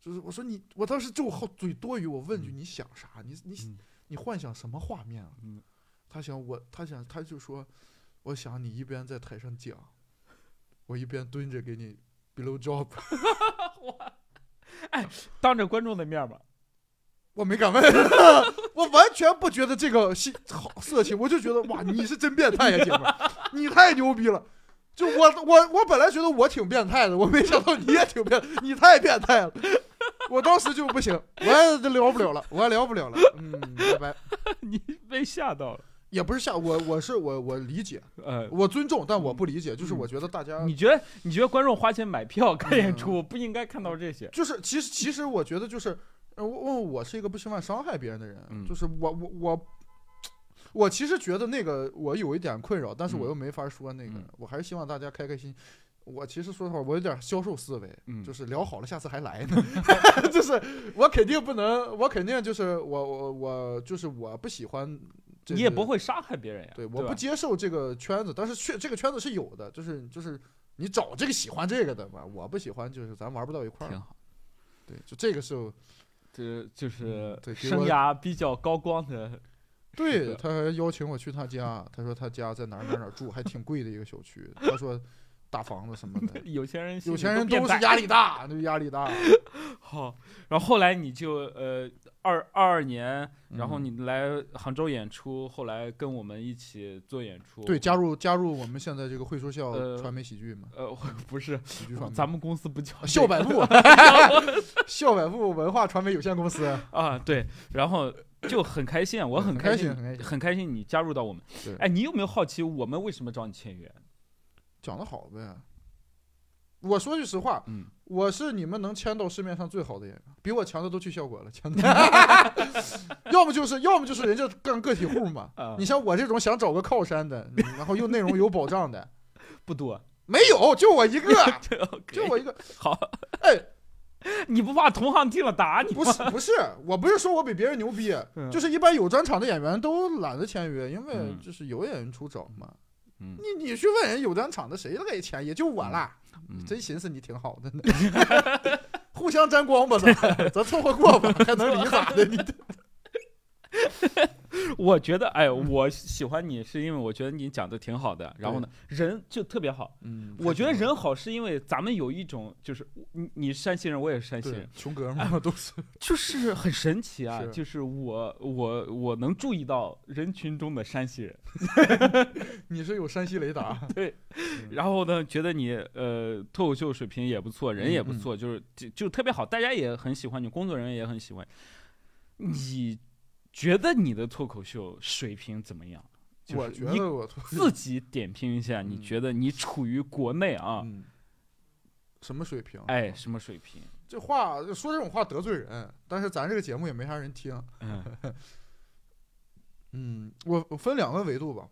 就是我说你，我当时就好嘴多余，我问句嗯你想啥？你你嗯你幻想什么画面啊？嗯他想我，他想他就说，我想你一边在台上讲，我一边蹲着给你 blow job，哎当着观众的面嘛，我没敢问，我完全不觉得这个性好色情，我就觉得哇，你是真变态呀，姐们儿，你太牛逼了。就我我我本来觉得我挺变态的，我没想到你也挺变，你太变态了。我当时就不行，我也聊不了了，我也聊不了了。嗯，拜拜。你被吓到了。也不是吓我，我是我我理解，呃，我尊重，但我不理解。就是嗯我觉得大家你觉得你觉得观众花钱买票看演嗯出不应该看到这些？就是其实其实我觉得就是呃我我我是一个不希望伤害别人的人，嗯就是我我我我其实觉得那个我有一点困扰，但是我嗯又没法说那个，嗯我还是希望大家开开心。我其实说实话，我有点销售思维，嗯就是聊好了，下次还来呢。就是我肯定不能，我肯定就是我我我就是我不喜欢这个，你也不会伤害别人呀。对，吧我不接受这个圈子，但是确这个圈子是有的，就是就是你找这个喜欢这个的嘛，我不喜欢，就是咱玩不到一块儿。挺好。对，就这个是我，这就是生涯比较高光的。对，他还邀请我去他家，他说他家在哪儿哪儿哪儿住，还挺贵的一个小区，他说大房子什么的，有钱人有钱人都是压力大，那压力大。好，然后后来你就呃二二二年，然后嗯你来杭州演出，后来跟我们一起做演出。对，加入加入我们现在这个会说笑呃传媒喜剧嘛，呃不是，喜剧传媒，咱们公司不叫笑百部，笑百部 文化传媒有限公司。啊，对，然后就很开心，啊，我很开开心很开心很开心你加入到我们对。哎，你有没有好奇我们为什么找你签约？讲得好呗。我说句实话，嗯，我是你们能签到市面上最好的演员，比我强的都去效果了，强的。要么就是，要么就是人家干个体户嘛。啊你像我这种想找个靠山的，嗯然后又内容有保障的，不多，没有，就我一个，就我一个。好，哎，你不怕同行听了打你吗？不是不是，我不是说我比别人牛逼，嗯就是一般有专场的演员都懒得签约，因为嗯就是有演员出找嘛。嗯你你去问人有专场的，谁乐意签？也就我啦。嗯真寻思你挺好的呢，互相沾光吧，咱 咱凑合过吧，还能离咋的？你 我觉得，哎，我喜欢你是因为我觉得你讲的挺好的，然后呢，人就特别好。嗯我觉得人好是因为咱们有一种就是你你山西人，我也是山西人，穷哥们都是，就是很神奇啊，就是我我我能注意到人群中的山西人，你是有山西雷达，对。嗯，然后呢，觉得你呃脱口秀水平也不错，人也不嗯。错，就是就就特别好，大家也很喜欢你，工作人员也很喜欢。你觉得你的脱口秀水平怎么样？就是我觉得我自己点评一下，你嗯觉得你处于国内啊，嗯，什么水平？哎，什么水平？这话说这种话得罪人，但是咱这个节目也没啥人听。嗯 嗯，我我分两个维度吧，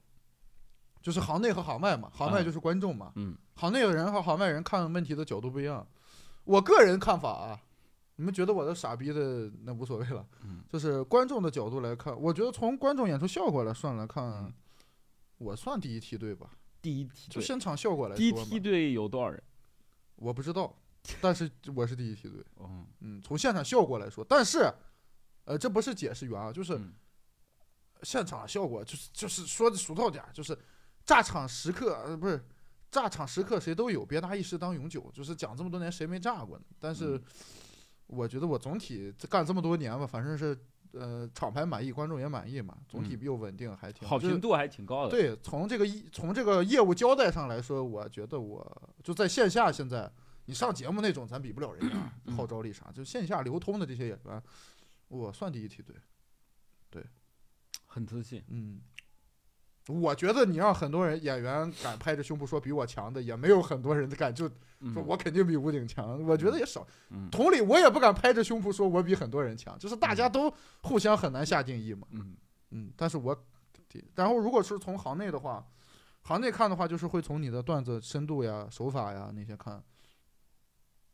就是行内和行外嘛。行外嗯就是观众嘛，嗯行内的人和行外人看问题的角度不一样。我个人看法啊，你们觉得我的傻逼的那无所谓了，嗯就是观众的角度来看，我觉得从观众演出效果来算来看，嗯我算第一梯队吧，第一梯队，就现场效果来第一，梯队有多少人？我不知道，但是我是第一梯队。嗯，嗯，从现场效果来说，但是，呃，这不是解释员啊，就是嗯现场效果，就是就是说的俗套点，就是炸场时刻，呃，不是炸场时刻谁都有，别拿一时当永久，就是讲这么多年谁没炸过呢？但是嗯我觉得我总体干这么多年吧，反正是呃厂牌满意，观众也满意嘛，总体嗯又稳定，还挺就是好评度还挺高的。，对，从这个一从这个业务交代上来说，我觉得我就在线下现在，你上节目那种咱比不了人家嗯 号召力啥，就线下流通的这些演员，我算第一梯队。对很自信。嗯，我觉得你让很多人演员敢拍着胸脯说比我强的，也没有很多人敢就嗯说我肯定比吴鼎强，我觉得也少。嗯同理，我也不敢拍着胸脯说我比很多人强，就是大家嗯都互相很难下定义嘛。嗯嗯，但是我，然后如果是从行内的话，行内看的话，就是会从你的段子深度呀、手法呀那些看。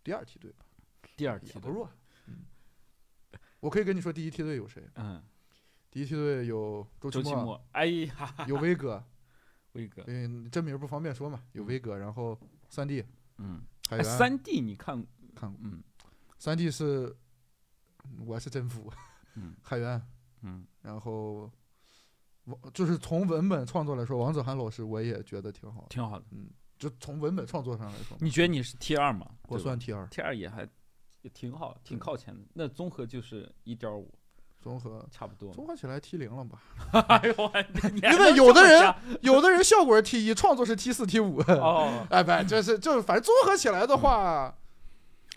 第二梯队吧，第二梯队不弱。嗯，我可以跟你说第一梯队有谁？嗯，第一梯队有周奇墨，周奇墨，哎呀，有威哥，威哥，嗯，真名不方便说嘛，有威哥，然后三 D 嗯，海源哎三 D 你看，看过，嗯三 D 是我是真服，嗯 海源，嗯然后王就是从文本创作来说，王子涵老师我也觉得挺好的，挺好的。嗯就从文本创作上来说，你觉得你是 T 二吗？我算 T 二 T 二也还也挺好，挺靠前的。那综合就是一点五，综合。差不多。综合起来 T 零了吧？哎呦，我因为有的人有的人效果是 T 一，创作是 T 四 T 五。哦，哎，不，就是就是，反正综合起来的话，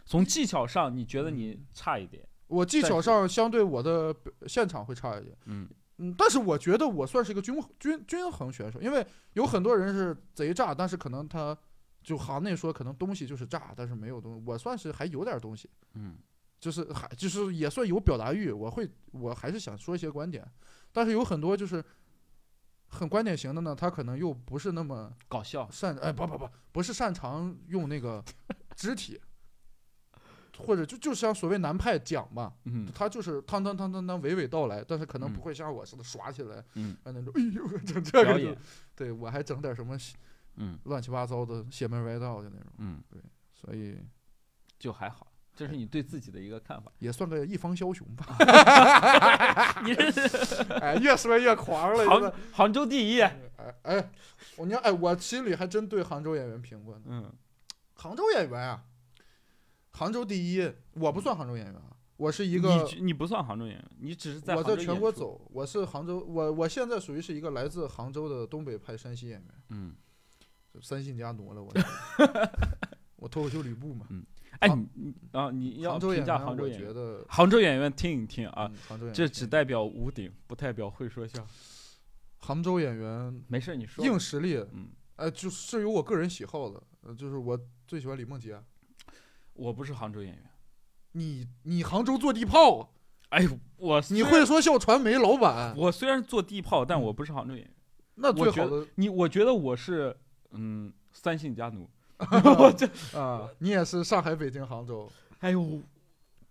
从技巧上你觉得你差一点？我技巧上相对我的现场会差一点。嗯嗯，但是我觉得我算是一个均均均衡选手，因为有很多人是贼炸，但是可能他就行内说可能东西就是炸，但是没有东西，我算是还有点东西。嗯就是还就是也算有表达欲，我会我还是想说一些观点，但是有很多就是很观点型的呢，他可能又不是那么搞笑，擅哎不不不不是擅长用那个肢体，或者就就像所谓南派讲嘛，嗯他就是汤汤汤汤汤娓娓道来，但是可能嗯。不会像我似的耍起来，嗯。啊那种哎呦整这个对我还整点什么嗯。乱七八糟的邪门歪道的那种，嗯，对所以就还好，这是你对自己的一个看法。也算个一方枭雄吧。你是哎，越说越狂了，真杭的。杭州第一，哎哎，我你看，哎，我心里还真对杭州演员评过呢。嗯杭州演员啊，杭州第一，我不算杭州演员啊，我是一个你你不算杭州演员，你只是在我在全国走，我是杭州，我我现在属于是一个来自杭州的东北派山西演员，嗯，就三姓家奴了我。我脱口秀吕布嘛，哎啊你要评价演杭州演员，杭州演员听一听啊，这只代表屋顶，不代表会说笑。杭州演员没事，你说。硬实力，嗯，呃，就是有我个人喜好的，呃就是我最喜欢李梦洁。我不是杭州演员。你你杭州做地炮，哎呦，我你会说笑传媒老板，我虽然做地炮，但嗯我不是杭州演员。那我觉最好的你我觉得我是嗯三姓家奴，我这 啊，你也是上海、北京、杭州，哎呦，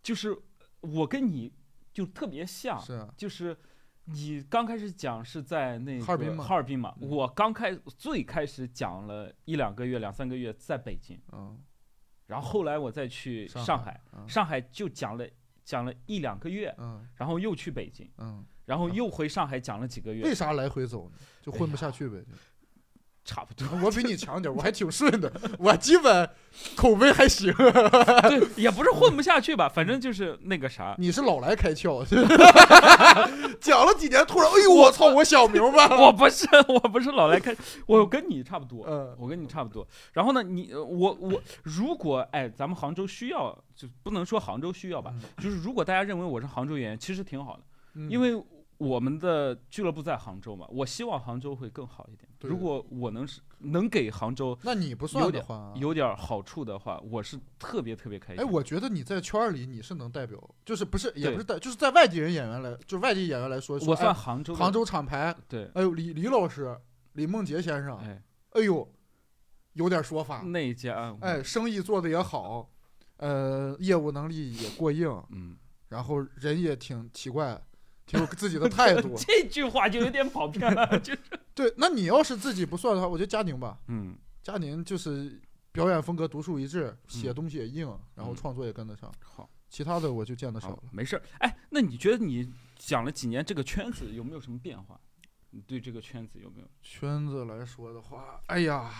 就是我跟你就特别像，是啊，就是你刚开始讲是在那个哈尔滨嘛。哈尔滨嘛，嗯。我刚开最开始讲了一两个月、两三个月在北京，嗯，然后后来我再去上上海嗯。上海就讲了讲了一两个月，嗯。然后又去北京，嗯，然后又回上海讲了几个月为，啥来回走呢？就混不下去呗。差不多。我比你强点，我还挺顺的，我基本口碑还行。对，也不是混不下去吧，反正就是那个啥，你是老来开窍，讲了几年，突然，哎呦，我操，我想明白了。我不是我不是老来开，我跟你差不多，嗯我跟你差不多。然后呢，你呃我我如果哎，咱们杭州需要，就不能说杭州需要吧，就是如果大家认为我是杭州演员，其实挺好的，嗯因为我们的俱乐部在杭州嘛，我希望杭州会更好一点。如果我能是能给杭州那你不有点算的话，有点好处的话，我是特别特别开心。哎，我觉得你在圈儿里你是能代表，就是不是也不是代，就是在外地人演员来，就是外地演员来说，说我算哎杭州的杭州厂牌，对，哎呦，李李老师，李梦洁先生，哎，哎呦，有点说法，那家哎，生意做的也好，呃，业务能力也过硬，嗯，然后人也挺奇怪，挺有自己的态度。这句话就有点跑偏了，就是对，那你要是自己不算的话，我觉得佳宁吧，嗯。佳宁就是表演风格独树一帜，写嗯东西也硬，然后嗯创作也跟得上，好，其他的我就见得少了。，没事儿。哎，那你觉得你讲了几年这个圈子有没有什么变化？你对这个圈子有没有圈子来说的话，哎呀，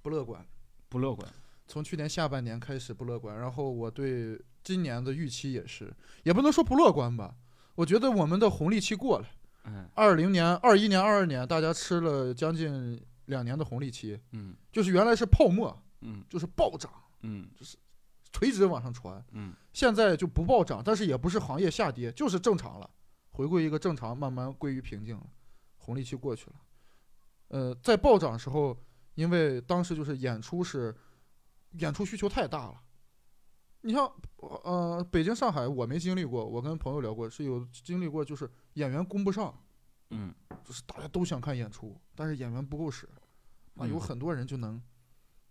不乐观。不乐观？从去年下半年开始不乐观，然后我对今年的预期也是，也不能说不乐观吧。我觉得我们的红利期过了，嗯。二零年、二一年、二二年，大家吃了将近两年的红利期，嗯。就是原来是泡沫，嗯。就是暴涨，嗯。就是垂直往上传，嗯。现在就不暴涨，但是也不是行业下跌，就是正常了，回归一个正常，慢慢归于平静了，红利期过去了。呃，在暴涨时候，因为当时就是演出是演出需求太大了。你像呃，北京、上海我没经历过，我跟朋友聊过，是有经历过，就是演员供不上，嗯。就是大家都想看演出，但是演员不够使，那有嗯。很多人就能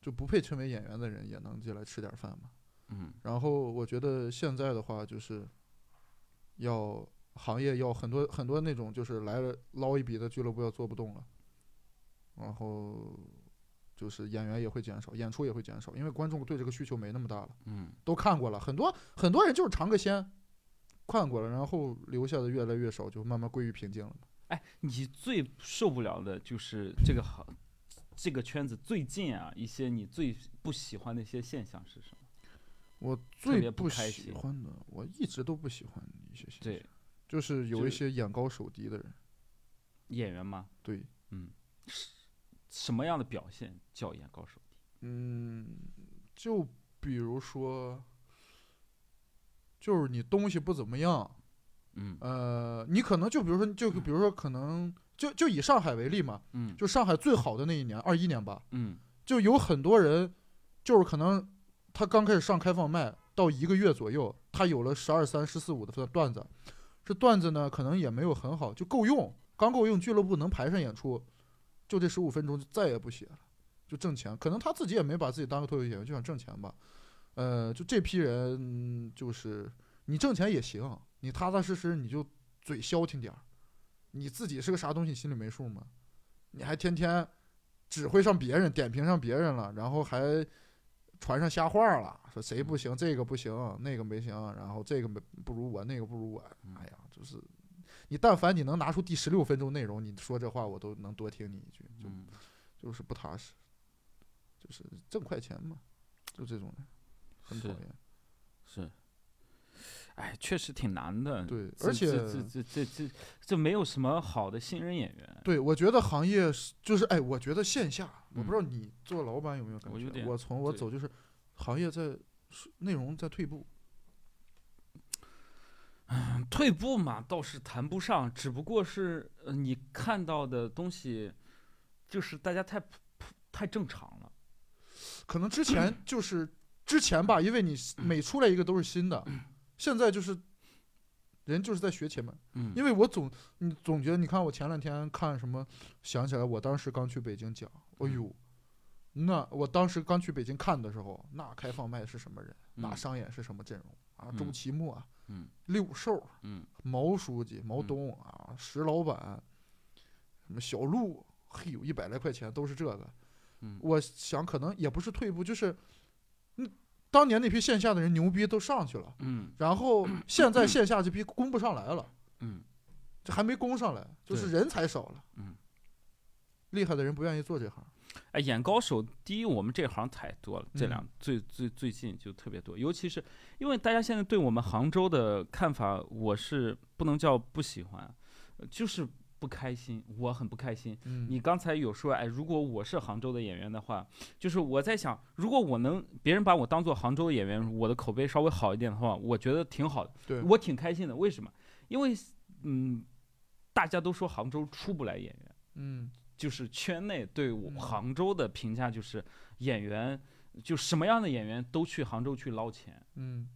就不配称为演员的人也能进来吃点饭嘛。嗯。然后我觉得现在的话，就是要行业要很多很多那种就是来了捞一笔的俱乐部要做不动了，然后就是演员也会减少，演出也会减少，因为观众对这个需求没那么大了，嗯都看过了，很多很多人就是尝个鲜，看过了，然后留下的越来越少，就慢慢归于平静了。哎，你最受不了的就是这个行这个圈子最近啊，一些你最不喜欢的一些现象是什么？我最不喜欢的，我一直都不喜欢一些现对象，就是有一些眼高手低的人，演员吗？对，嗯，什么样的表现叫眼高手低？嗯，就比如说，就是你东西不怎么样，嗯。呃，你可能就比如说，就比如说可能就就以上海为例嘛，嗯。就上海最好的那一年，二一年吧，嗯。就有很多人，就是可能他刚开始上开放麦，到一个月左右，他有了十二三、十四五的段子，这段子呢可能也没有很好，就够用，刚够用，俱乐部能排上演出，就这十五分钟就再也不写了，就挣钱。可能他自己也没把自己当个脱口秀演员，就想挣钱吧。呃，就这批人，就是你挣钱也行，你踏踏实实，你就嘴消停点儿，你自己是个啥东西，心里没数吗？你还天天指挥上别人，点评上别人了，然后还。传上瞎话了，说谁不行，这个不行，那个没行，然后这个不如我，那个不如我。哎呀，就是你但凡你能拿出第十六分钟内容，你说这话我都能多听你一句，就就是不踏实，就是挣快钱嘛，就这种人，很讨厌。是，哎，确实挺难的。对，而且这这这这这没有什么好的新人演员。对，我觉得行业是就是哎，我觉得线下。我不知道你做老板有没有感觉？我从我走就是，行业在内容在退步。嗯，退步嘛倒是谈不上，只不过是你看到的东西，就是大家太太正常了。可能之前 就是之前吧，因为你每出来一个都是新的，现在就是人就是在学前面。嗯，因为我总你总觉得，你看我前两天看什么，想起来我当时刚去北京讲。哎呦，那我当时刚去北京看的时候，那开放麦是什么人？那商演是什么阵容啊？周奇墨，嗯，六兽，嗯，毛书记，毛东啊，石老板，什么小陆，嘿呦，一百来块钱都是这个。嗯，我想可能也不是退步，就是，嗯，当年那批线下的人牛逼都上去了，嗯，然后现在线下这批攻不上来了，嗯，这还没攻上来，就是人才少了，嗯。厉害的人不愿意做这行，哎，演高手，第一，我们这行太多了，这两最最最近就特别多，尤其是因为大家现在对我们杭州的看法，我是不能叫不喜欢，就是不开心，我很不开心。你刚才有说，哎，如果我是杭州的演员的话，就是我在想，如果我能别人把我当做杭州的演员，我的口碑稍微好一点的话，我觉得挺好的，对我挺开心的。为什么？因为嗯，大家都说杭州出不来演员，嗯。就是圈内对我杭州的评价，就是演员，就什么样的演员都去杭州去捞钱，嗯，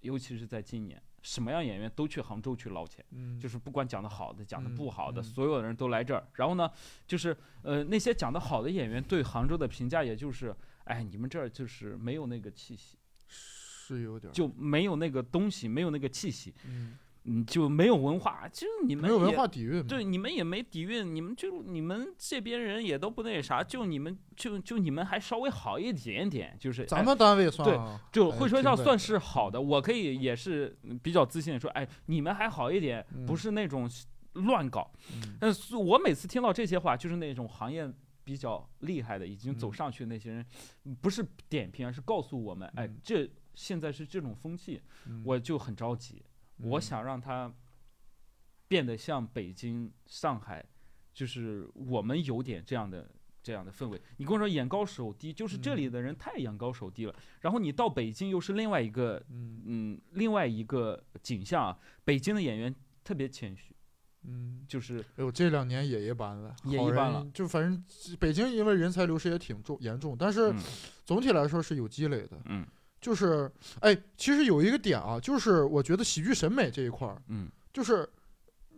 尤其是在今年，什么样演员都去杭州去捞钱，嗯，就是不管讲的好的，讲的不好的，所有的人都来这儿。然后呢，就是呃那些讲的好的演员对杭州的评价，也就是，哎，你们这儿就是没有那个气息，是有点，就没有那个东西，没有那个气息，嗯。嗯，就没有文化，就你们没有文化底蕴，对，你们也没底蕴，你们就你们这边人也都不那啥，就你们就就你们还稍微好一点点，就是咱们单位算对，就会说笑算是好的，我可以也是比较自信的说，哎，你们还好一点，不是那种乱搞。但是我每次听到这些话，就是那种行业比较厉害的，已经走上去的那些人，不是点评，而是告诉我们，哎，这现在是这种风气，我就很着急。我想让它变得像北京、上海，就是我们有点这样的这样的氛围。你跟我说眼高手低，就是这里的人太眼高手低了。然后你到北京又是另外一个，嗯另外一个景象啊。北京的演员特别谦虚，嗯，就是哎呦，这两年也一般了，也一般了。就反正北京因为人才流失也挺重严重，但是总体来说是有积累的，嗯。就是，哎，其实有一个点啊，就是我觉得喜剧审美这一块儿，嗯，就是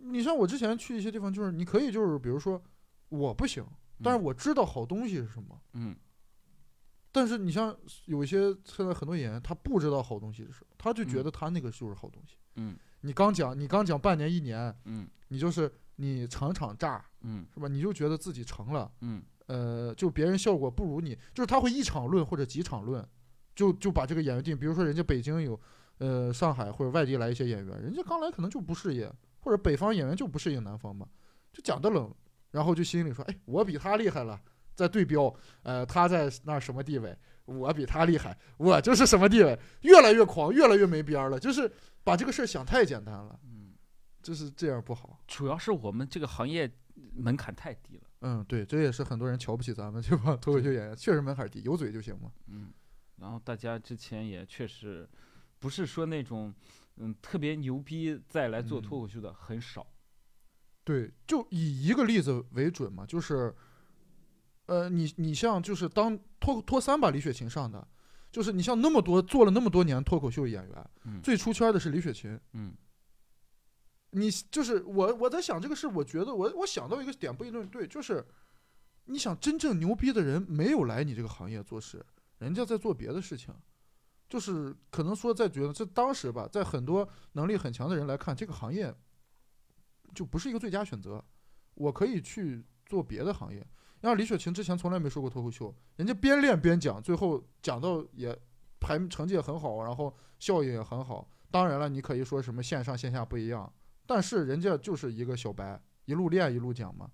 你像我之前去一些地方，就是你可以就是比如说我不行，但是我知道好东西是什么，嗯，但是你像有一些现在很多演员，他不知道好东西是什么，他就觉得他那个就是好东西，嗯，你刚讲你刚讲半年一年，嗯，你就是你场场炸，嗯，是吧？你就觉得自己成了，嗯，呃，就别人效果不如你，就是他会一场论或者几场论。就就把这个演员定，比如说人家北京有，呃，上海或者外地来一些演员，人家刚来可能就不适应，或者北方演员就不适应南方嘛，就讲的冷，然后就心里说，哎，我比他厉害了，在对标，呃，他在那什么地位，我比他厉害，我就是什么地位，越来越狂，越来越没边儿了，就是把这个事儿想太简单了，嗯，就是这样不好，主要是我们这个行业门槛太低了，嗯，对，这也是很多人瞧不起咱们，对吧？脱口秀演员确实门槛低，有嘴就行嘛，嗯。然后大家之前也确实，不是说那种，嗯，特别牛逼再来做脱口秀的很少。对，就以一个例子为准嘛，就是，呃，你你像就是当脱脱三把李雪琴上的，就是你像那么多做了那么多年脱口秀演员，嗯最出圈的是李雪琴。嗯你就是我，我在想这个事，我觉得我我想到一个点不一定对，就是你想真正牛逼的人没有来你这个行业做事，人家在做别的事情，就是可能说在觉得这当时吧，在很多能力很强的人来看，这个行业就不是一个最佳选择，我可以去做别的行业。像李雪琴之前从来没说过脱口秀，人家边练边讲，最后讲到也排成绩也很好，然后效应也很好。当然了，你可以说什么线上线下不一样，但是人家就是一个小白，一路练一路讲嘛。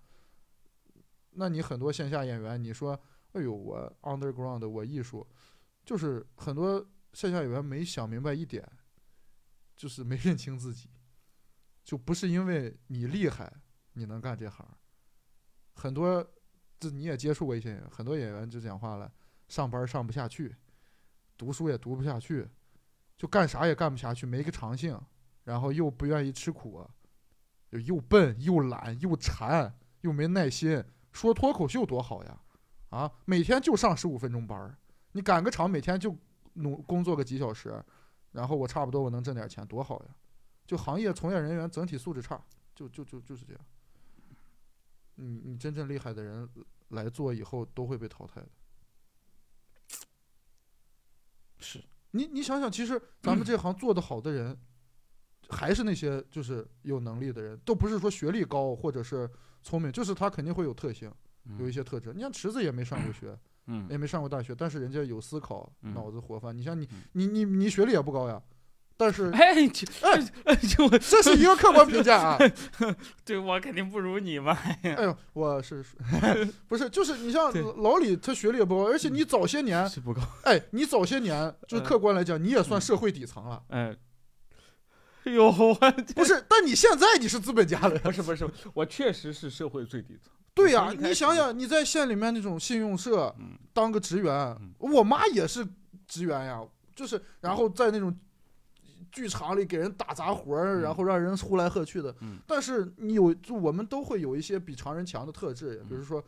那你很多线下演员，你说，哎呦，我 underground，我艺术，就是很多线下演员没想明白一点，就是没认清自己，就不是因为你厉害，你能干这行。很多，这你也接触过一些演员，很多演员就讲话了，上班上不下去，读书也读不下去，就干啥也干不下去，没个长性，然后又不愿意吃苦，又又笨又懒又馋又没耐心。说脱口秀多好呀，啊，每天就上十五分钟班儿，你赶个场，每天就努工作个几小时，然后我差不多我能挣点钱，多好呀！就行业从业人员整体素质差，就就就就是这样。你你真正厉害的人来做以后都会被淘汰的。是你你想想，其实咱们这行做得好的人，还是那些就是有能力的人，都不是说学历高或者是聪明，就是他肯定会有特性，有一些特质。你像池子也没上过学，嗯也没上过大学，但是人家有思考，嗯脑子活泛。你像你嗯你你你学历也不高呀，但是 哎，哎这是一个客观评价啊。对我肯定不如你嘛。哎呦，我是 不是就是你像老李，他学历也不高，而且你早些年，是不高。哎，你早些年就客观来讲，你也算嗯社会底层了，哎，哎呦，我不是？但你现在你是资本家了呀。不是不是，我确实是社会最底层。对呀、你想想，你在县里面那种信用社嗯当个职员，嗯我妈也是职员呀，就是然后在那种剧场里给人打杂活儿，嗯然后让人呼来喝去的。嗯但是你有，就我们都会有一些比常人强的特质，比嗯如说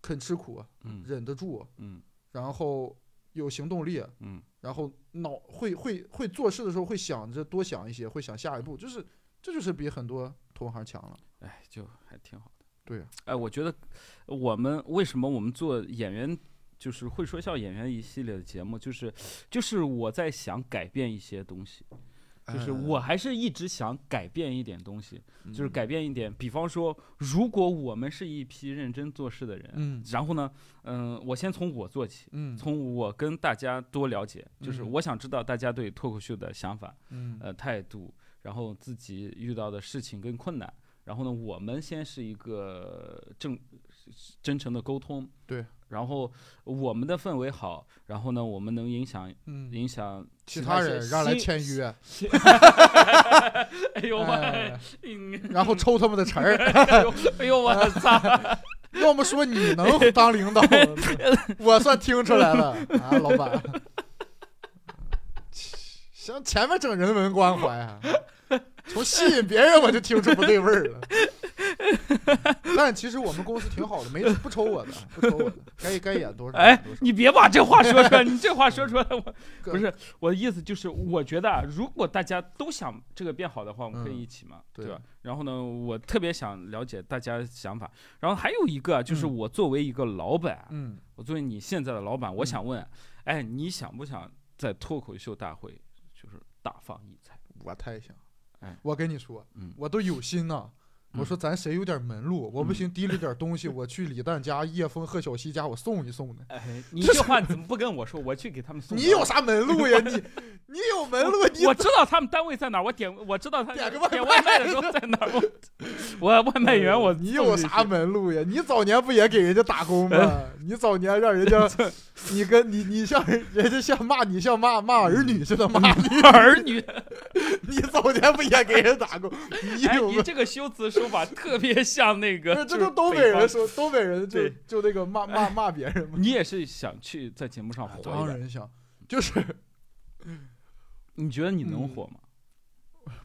肯吃苦，嗯忍得住，嗯然后有行动力，嗯然后脑会会会做事的时候会想着多想一些，会想下一步，就是这就是比很多同行强了。哎，就还挺好的。对呀、哎，我觉得我们为什么我们做演员，就是会说笑演员一系列的节目，就是就是我在想改变一些东西，就是我还是一直想改变一点东西，就是嗯改变一点。比方说，如果我们是一批认真做事的人，嗯然后呢，嗯、我先从我做起。嗯从我跟大家多了解，就是嗯我想知道大家对脱口秀的想法，嗯呃态度，然后自己遇到的事情跟困难，然后呢，我们先是一个正真诚的沟通，对，然后我们的氛围好，然后呢，我们能影响嗯，影响其他他人让来签约，哎呦我，哎嗯然后抽他们的词儿。哎呦哎呦我 操！要么说你能当领导，我算听出来了啊，老板。行，前面整人文关怀啊，从吸引别人我就听出不对味儿了。但其实我们公司挺好的，没不抽我的，不抽我的，该该演多少哎。你别把这话说出来，你这话说出来，我不是我的意思，就是我觉得啊，如果大家都想这个变好的话，我们可以嗯一起嘛，对吧？然后呢，我特别想了解大家想法。然后还有一个啊就是，嗯我作为一个老板，嗯，我作为你现在的老板，我想问，哎，你想不想在脱口秀大会就是大放异彩？我太想哎。我跟你说嗯，我都有心呐。我说咱谁有点门路，我不行提了点东西，我去李诞家、叶枫、贺小西家，我送一送呢。哎，你这话怎么不跟我说？我去给他们送。你有？啥门路呀？你 你有门路，你我知道他们单位在哪儿，我点我知道他点个外点外卖的时候在哪儿。我我外卖员我你有啥门路呀？你早年不也给人家打工吗？你早年让人家，你跟你你像人人家像骂你像骂骂儿女似的骂你，儿女？你早年不也给人打工？你哎，有你这个修辞手法特别像那个，这就东北人。说，东北人就就那个骂骂骂别人嘛。你也是想去在节目上火？当然想，就是你觉得你能嗯火吗？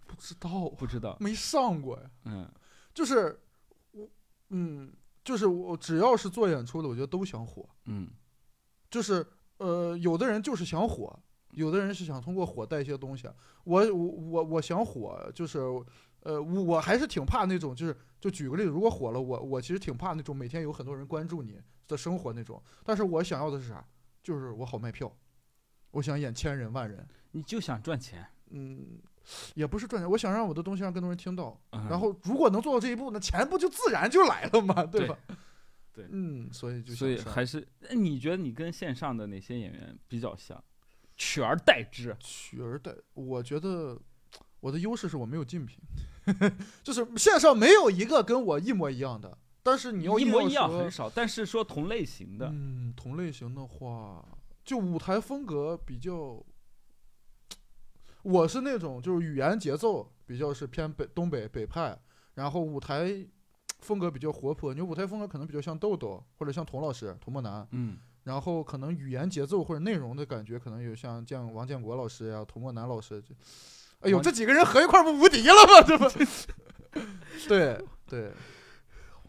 不知道，不知道。没上过呀。嗯就是我，嗯，就是我只要是做演出的，我觉得都想火。嗯就是呃，有的人就是想火，有的人是想通过火带一些东西。我我我我想火，就是呃，我还是挺怕那种，就是就举个例子，如果火了，我我其实挺怕那种每天有很多人关注你的生活那种。但是我想要的是啥？就是我好卖票，我想演千人万人。你就想赚钱，嗯，也不是赚钱，我想让我的东西让更多人听到。嗯然后如果能做到这一步，那钱不就自然就来了吗？对吧？对嗯，所以就所以还是那你觉得你跟线上的哪些演员比较像？取而代之，取而代，我觉得我的优势是我没有竞品，就是线上没有一个跟我一模一样的。但是你要一模一样很少，但是说同类型的，嗯，同类型的话，就舞台风格比较，我是那种就是语言节奏比较是偏北东北北派，然后舞台风格比较活泼。你舞台风格可能比较像豆豆或者像童老师童漠男，嗯，然后可能语言节奏或者内容的感觉，可能有像建王建国老师呀、童墨楠老师这，哎呦，这几个人合一块不无敌了吗？这不，对对。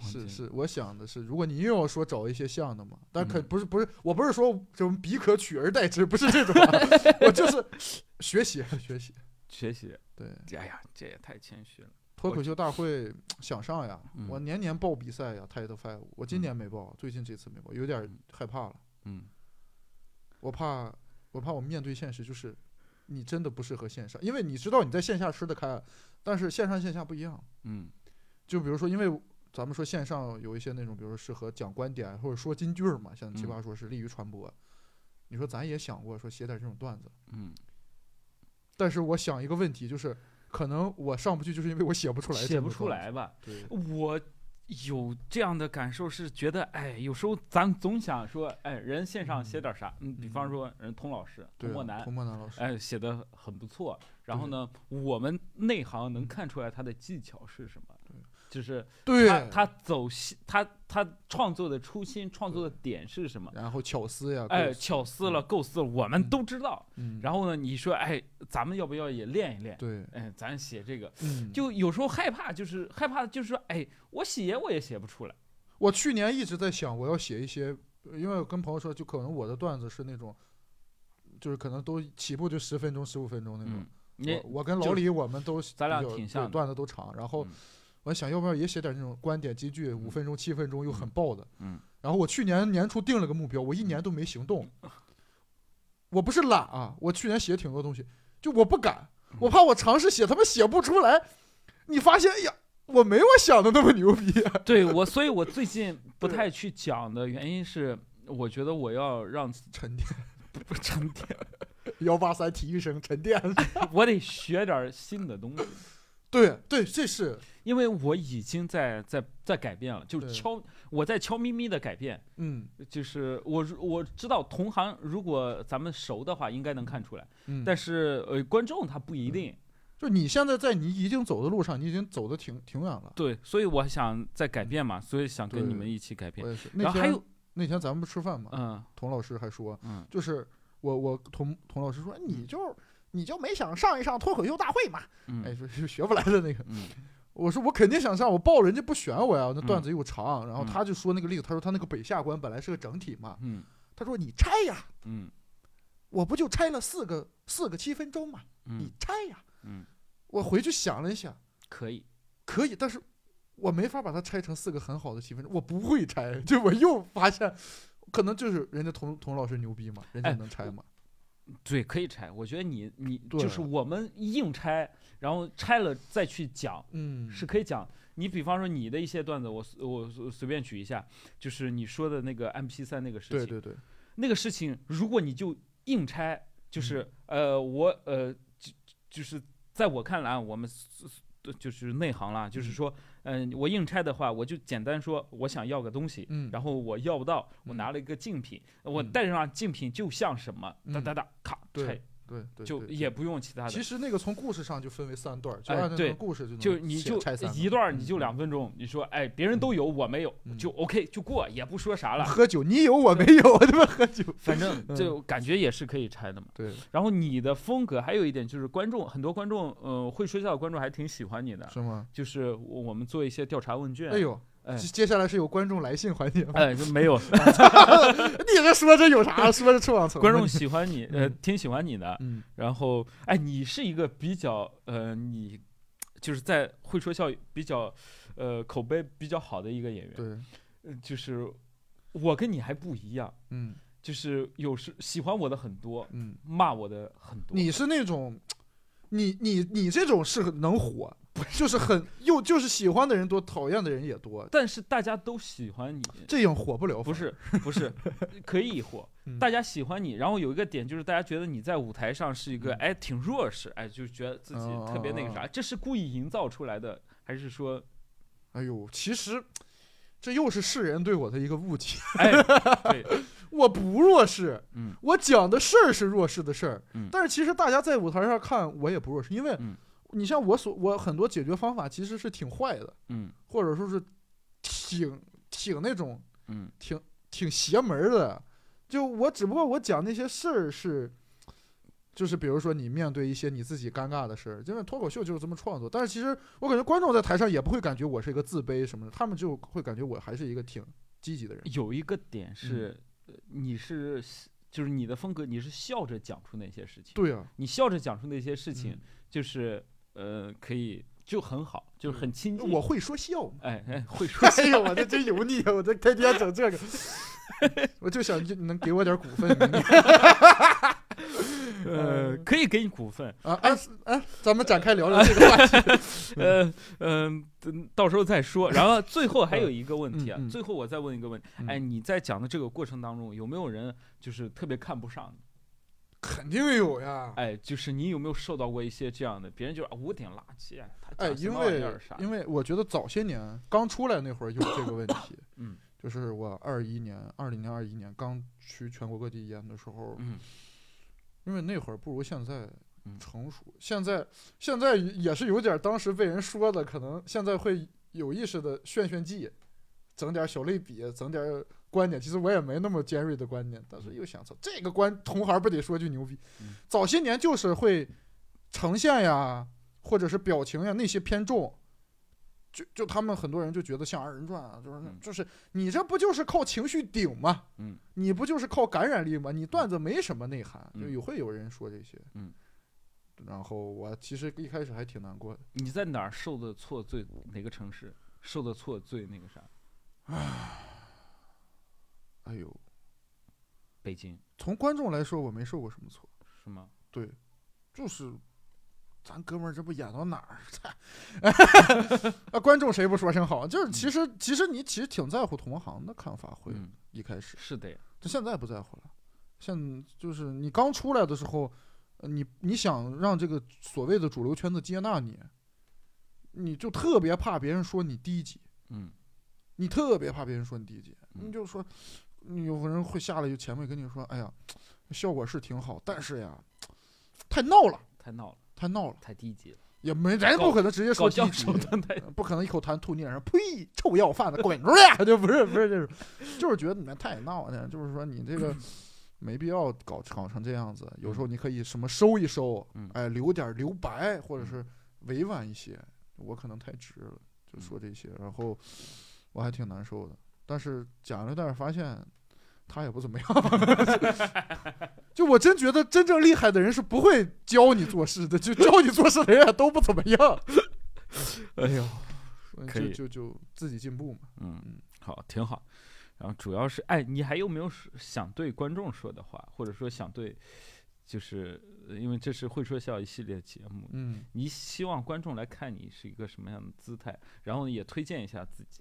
是是，我想的是，如果你硬要说找一些像的嘛，但可嗯不是不是，我不是说什么彼可取而代之，不是这种、啊，我就是学习学习。学习，对，哎呀，这也太谦虚了，脱口秀大会 想上呀，嗯我年年报比赛呀，TED Five，我今嗯年没报，最近这次没报，有点嗯害怕了。嗯，我怕，我怕我面对现实，就是你真的不适合线上，因为你知道你在线下吃得开，但是线上线下不一样。嗯，就比如说，因为咱们说线上有一些那种，比如说适合讲观点或者说金句儿嘛，像奇嗯葩说是利于传播。你说咱也想过说写点这种段子，嗯，但是我想一个问题，就是可能我上不去，就是因为我写不出来，写不出。来吧？对，我有这样的感受，是觉得，哎，有时候咱总想说，哎，人线上写点啥，嗯，比方嗯。说人童老师、童墨南童，墨南老师，哎，写的很不错。然后呢，我们内行能看出来他的技巧是什么。对，就是对，他他走心，他他创作的初心、创作的点是什么？然后巧思呀，哎，巧思了、构思了，我们嗯都知道。嗯，然后呢，你说，哎，咱们要不要也练一练？对，哎，咱写这个，嗯，就有时候害怕，就是害怕，就是说，哎，我写我也写不出来。我去年一直在想，我要写一些，因为我跟朋友说，就可能我的段子是那种，就是可能都起步就十分钟、十五分钟那种。我我跟老李我们都咱俩挺像段子都长，然后嗯我想要不要也写点那种观点金句，五分钟、七分钟又很爆的。嗯然后我去年年初定了个目标，我一年都没行动。我不是懒啊，我去年写挺多东西，就我不敢，嗯我怕我尝试写，他妈写不出来。你发现，哎呀，我没我想的那么牛逼、啊。对我，所以我最近 不太去讲的原因是，我觉得我要让沉淀，不沉淀，幺八三体育生沉淀。我得学点新的东西，对对，这是。因为我已经在在在改变了，就对悄我在悄咪咪的改变，嗯。就是我如我知道同行如果咱们熟的话，应该能看出来，嗯，但是呃观众他不一定，就你现在在你已经走的路上，你已经走的挺挺远了。对，所以我想在改变嘛，所以想跟你们一起改变然后还有，那天咱们不吃饭嘛，嗯童老师还说，嗯就是我我童童老师说，你就你就没想上一上脱口秀大会嘛？哎，嗯说就学不来的那个。嗯我说我肯定想上，我报人家不选我呀，那嗯段子又长。然后嗯他就说那个例子，他说他那个北下关本来是个整体嘛，嗯他说你拆呀，嗯我不就拆了四个四个七分钟嘛，你嗯拆呀。嗯，我回去想了一下，可以。可以，但是我没法把它拆成四个很好的七分钟，我不会拆。就我又发现，可能就是人家童童老师牛逼嘛，人家哎能拆嘛。对，可以拆。我觉得你你就是我们硬拆，然后拆了再去讲，嗯，是可以讲。你比方说你的一些段子，我我随随便举一下，就是你说的那个 M P 三那个事情，对对对，那个事情，如果你就硬拆，就是、嗯呃，我呃，就就是在我看来啊，我们就是内行啦，就是嗯说，嗯、我硬拆的话，我就简单说，我想要个东西，嗯，然后我要不到，我嗯。拿了一个竞品，我嗯。带上竞品就像什么，哒嗯。哒哒，咔对拆，对对，就对也不用其他的其。实那个从故事上就分为三段儿，就按照那个故事就能就你就一段儿你就嗯两分钟，你说哎别人都有我没有，嗯就 OK 就过，也不说啥了，喝酒，你有我没有，他妈喝酒。反正嗯就感觉也是可以拆的嘛。对，然后你的风格还有一点就是观众，很多观众，呃，会说笑的观众还挺喜欢你的，是吗？就是我我们做一些调查问卷，哎呦，哎接接下来是有观众来信环节吗？哎，就没有 你这说这有啥？说这臭氧层？观众喜欢你，呃，嗯挺喜欢你的。嗯然后，哎，你是一个比较呃，你就是在会说笑比较呃口碑比较好的一个演员。对，呃就是我跟你还不一样，嗯就是有时喜欢我的很多，嗯，骂我的很多。你是那种，你你你这种是能火，就是很又就是喜欢的人多，讨厌的人也多，但是大家都喜欢你，这样火不了。不是不 是，可以火，嗯大家喜欢你。然后有一个点就是，大家觉得你在舞台上是一个嗯哎挺弱势，哎就觉得自己哦特别那个哦啥，这是故意营造出来的，还是说哎呦，其实这又是世人对我的一个误解。哎对我不弱势，嗯我讲的事儿是弱势的事儿，嗯但是其实大家在舞台上看我也不弱势，因为嗯你像我所我很多解决方法其实是挺坏的，嗯或者说是挺挺那种嗯挺挺邪门儿的。就我只不过我讲那些事儿是，就是比如说你面对一些你自己尴尬的事儿，因为脱口秀就是这么创作。但是其实我感觉观众在台上也不会感觉我是一个自卑什么的，他们就会感觉我还是一个挺积极的人。有一个点是，呃你是就是你的风格，你是笑着讲出那些事情，对啊，你笑着讲出那些事情嗯，就是呃可以就很好，就是很亲近。我会说笑嘛。哎哎 会说哎呦，我这真油腻啊！我这天天整这个，我就想就能给我点股份 呃可以给你股份，啊！哎哎，咱们展开聊聊这个话题。呃嗯、等到时候再说。然后最后还有一个问题啊，嗯嗯最后我再问一个问题，哎，你在讲的这个过程当中，有没有人就是特别看不上你？肯定有呀。哎，就是你有没有受到过一些这样的，别人就啊五点垃圾哎，因为？因为我觉得早些年刚出来那会儿有这个问题，嗯就是我二一年、二零年、二一年刚去全国各地演的时候，嗯因为那会儿不如现在嗯成熟。现在现在也是有点当时被人说的，可能现在会有意识的炫炫技，整点小类比，整点观点。其实我也没那么尖锐的观点，但是又想说这个观同行不得说句牛逼嗯。早些年就是会呈现呀，或者是表情呀那些偏重。就就他们很多人就觉得像二人转啊，就是就是你这不就是靠情绪顶吗？嗯你不就是靠感染力吗？你段子没什么内涵，有会有人说这些。嗯，然后我其实一开始还挺难过的。你在哪儿受的挫最？哪个城市受的挫最那个啥？哎呦，北京从观众来说，我没受过什么错，是吗？对，就是咱哥们儿这不演到哪儿？啊，观众谁不说声好？就是其实其实你其实挺在乎同行的看法，会嗯，一开始，是的呀。这现在不在乎了。现就是你刚出来的时候，呃你你想让这个所谓的主流圈子接纳你，你就特别怕别人说你低级。嗯你特别怕别人说你低级，嗯你就说，你有个人会下来就前面跟你说，哎呀，效果是挺好，但是呀，太闹了，太闹了，太闹了，太低级了，也没人不可能直接说低级…不可能一口痰吐你脸上，呸，臭要饭的，滚出去！就不是不是这种，就是觉得你们太闹了，就是说你这个 没必要搞搞成这样子，有时候你可以什么收一收，嗯哎，留点留白，或者嗯是委婉一些。我可能太直了，就说这些，然后我还挺难受的。但是讲了，但是发现他也不怎么样。就我真觉得真正厉害的人是不会教你做事的，就 教你做事的人也都不怎么样。哎呦，可以就就就自己进步嘛。嗯嗯，好，挺好。然后主要是，哎，你还有没有想对观众说的话，或者说想对，就是呃因为这是会说笑一系列节目，嗯，你希望观众来看你是一个什么样的姿态，然后也推荐一下自己，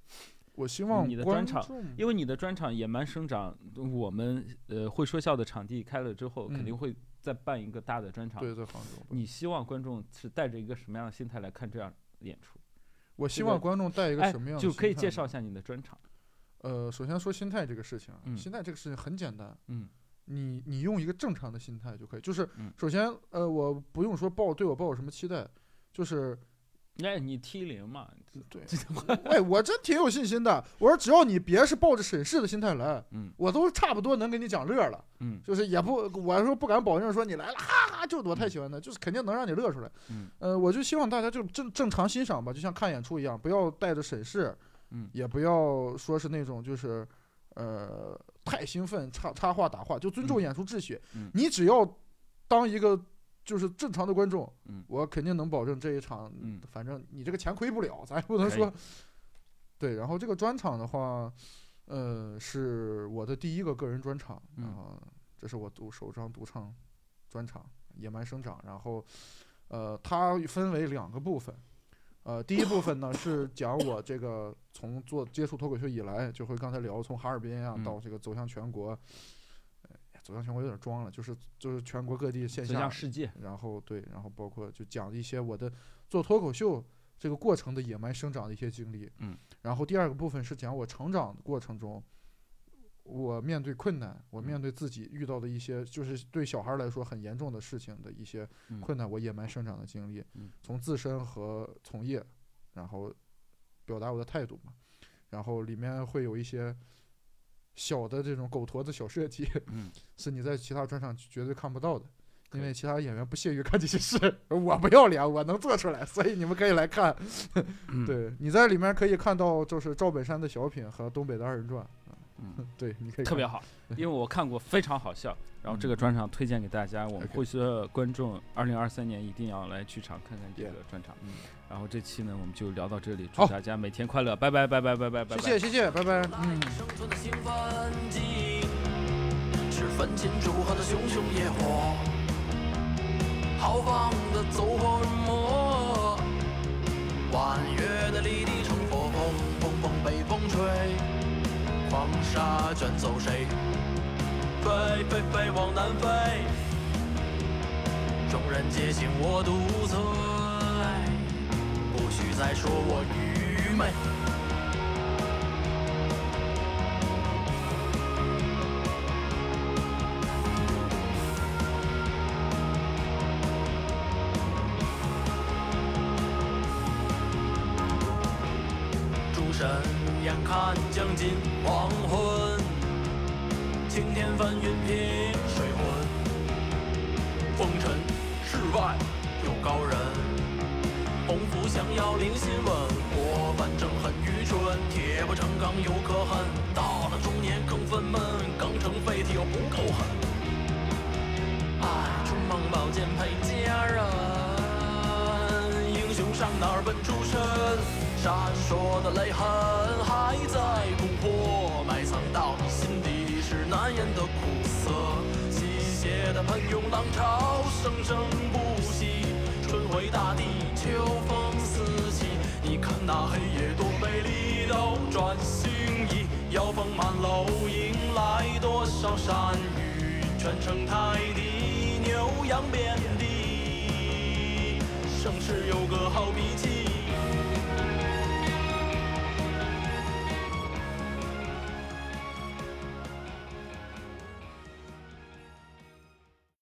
我希望你的专场因为你的专场野蛮生长，我们呃会说笑的场地开了之后，肯定嗯会再办一个大的专场。对在杭州，你希望观众是带着一个什么样的心态来看这样的演出？我希望观众带一个哎什么样的就可以介绍一下你的专场。呃，首先说心态这个事情心态这个事情很简单，嗯你你用一个正常的心态就可以。就是嗯首先呃，我不用说抱对我抱有什么期待，就是哎，你 T 零嘛？对，哎，我真挺有信心的。我说只要你别是抱着审视的心态来，嗯我都差不多能给你讲乐了。嗯就是也不，我说不敢保证说你来了，哈哈，就是我太喜欢的，就是肯定能让你乐出来。嗯呃，我就希望大家就正正常欣赏吧，就像看演出一样，不要带着审视，嗯也不要说是那种就是呃太兴奋插插话打话，就尊重嗯演出秩序。嗯你只要当一个就是正常的观众，嗯。我肯定能保证这一场，嗯。反正你这个钱亏不了，咱也不能说。对，然后这个专场的话，呃，是我的第一个个人专场，嗯。啊、这是我独首张独唱专场《野蛮生长》，然后，呃，它分为两个部分，呃，第一部分呢 是讲我这个从做接触脱口秀以来，就会刚才聊从哈尔滨啊嗯。到这个走向全国，呃走向全国有点装了，就是就是全国各地线下世界，然后对，然后包括就讲一些我的做脱口秀这个过程的野蛮生长的一些经历。嗯，然后第二个部分是讲我成长的过程中，我面对困难，我面嗯对自己遇到的一些就是对小孩儿来说很严重的事情的一些嗯困难，我野蛮生长的经历嗯，从自身和从业，然后表达我的态度嘛。然后里面会有一些小的这种狗驼子小设计，嗯。是你在其他专场绝对看不到的，因为其他演员不屑于干这些事，我不要脸，我能做出来，所以你们可以来看。嗯。对，你在里面可以看到就是赵本山的小品和东北的二人转，嗯。对，你可以特别好，因为我看过，非常好笑。然后这个专场推荐给大家，我们会说观众二零二三年一定要来剧场看看这个专场。嗯，然后这期呢，我们就聊到这里，祝大家每天快乐，拜拜拜拜拜拜拜拜。谢谢谢谢，拜拜，嗯。生存的兴奋剂，是焚琴祝贺的熊熊野火，豪放的走火入魔，婉约的离地乘风，风风被风吹，黄沙卷走谁？飞飞飞往南飞，众人皆醒我独醉，不许再说我愚昧。闪烁的泪痕还在攻破，埋藏到心底是难言的苦涩。西斜的喷涌浪潮生生不息，春回大地，秋风四起。你看那黑夜多美丽，斗转星移，摇风满楼，迎来多少山雨，全城泰地，牛羊遍地。盛世有个好脾气，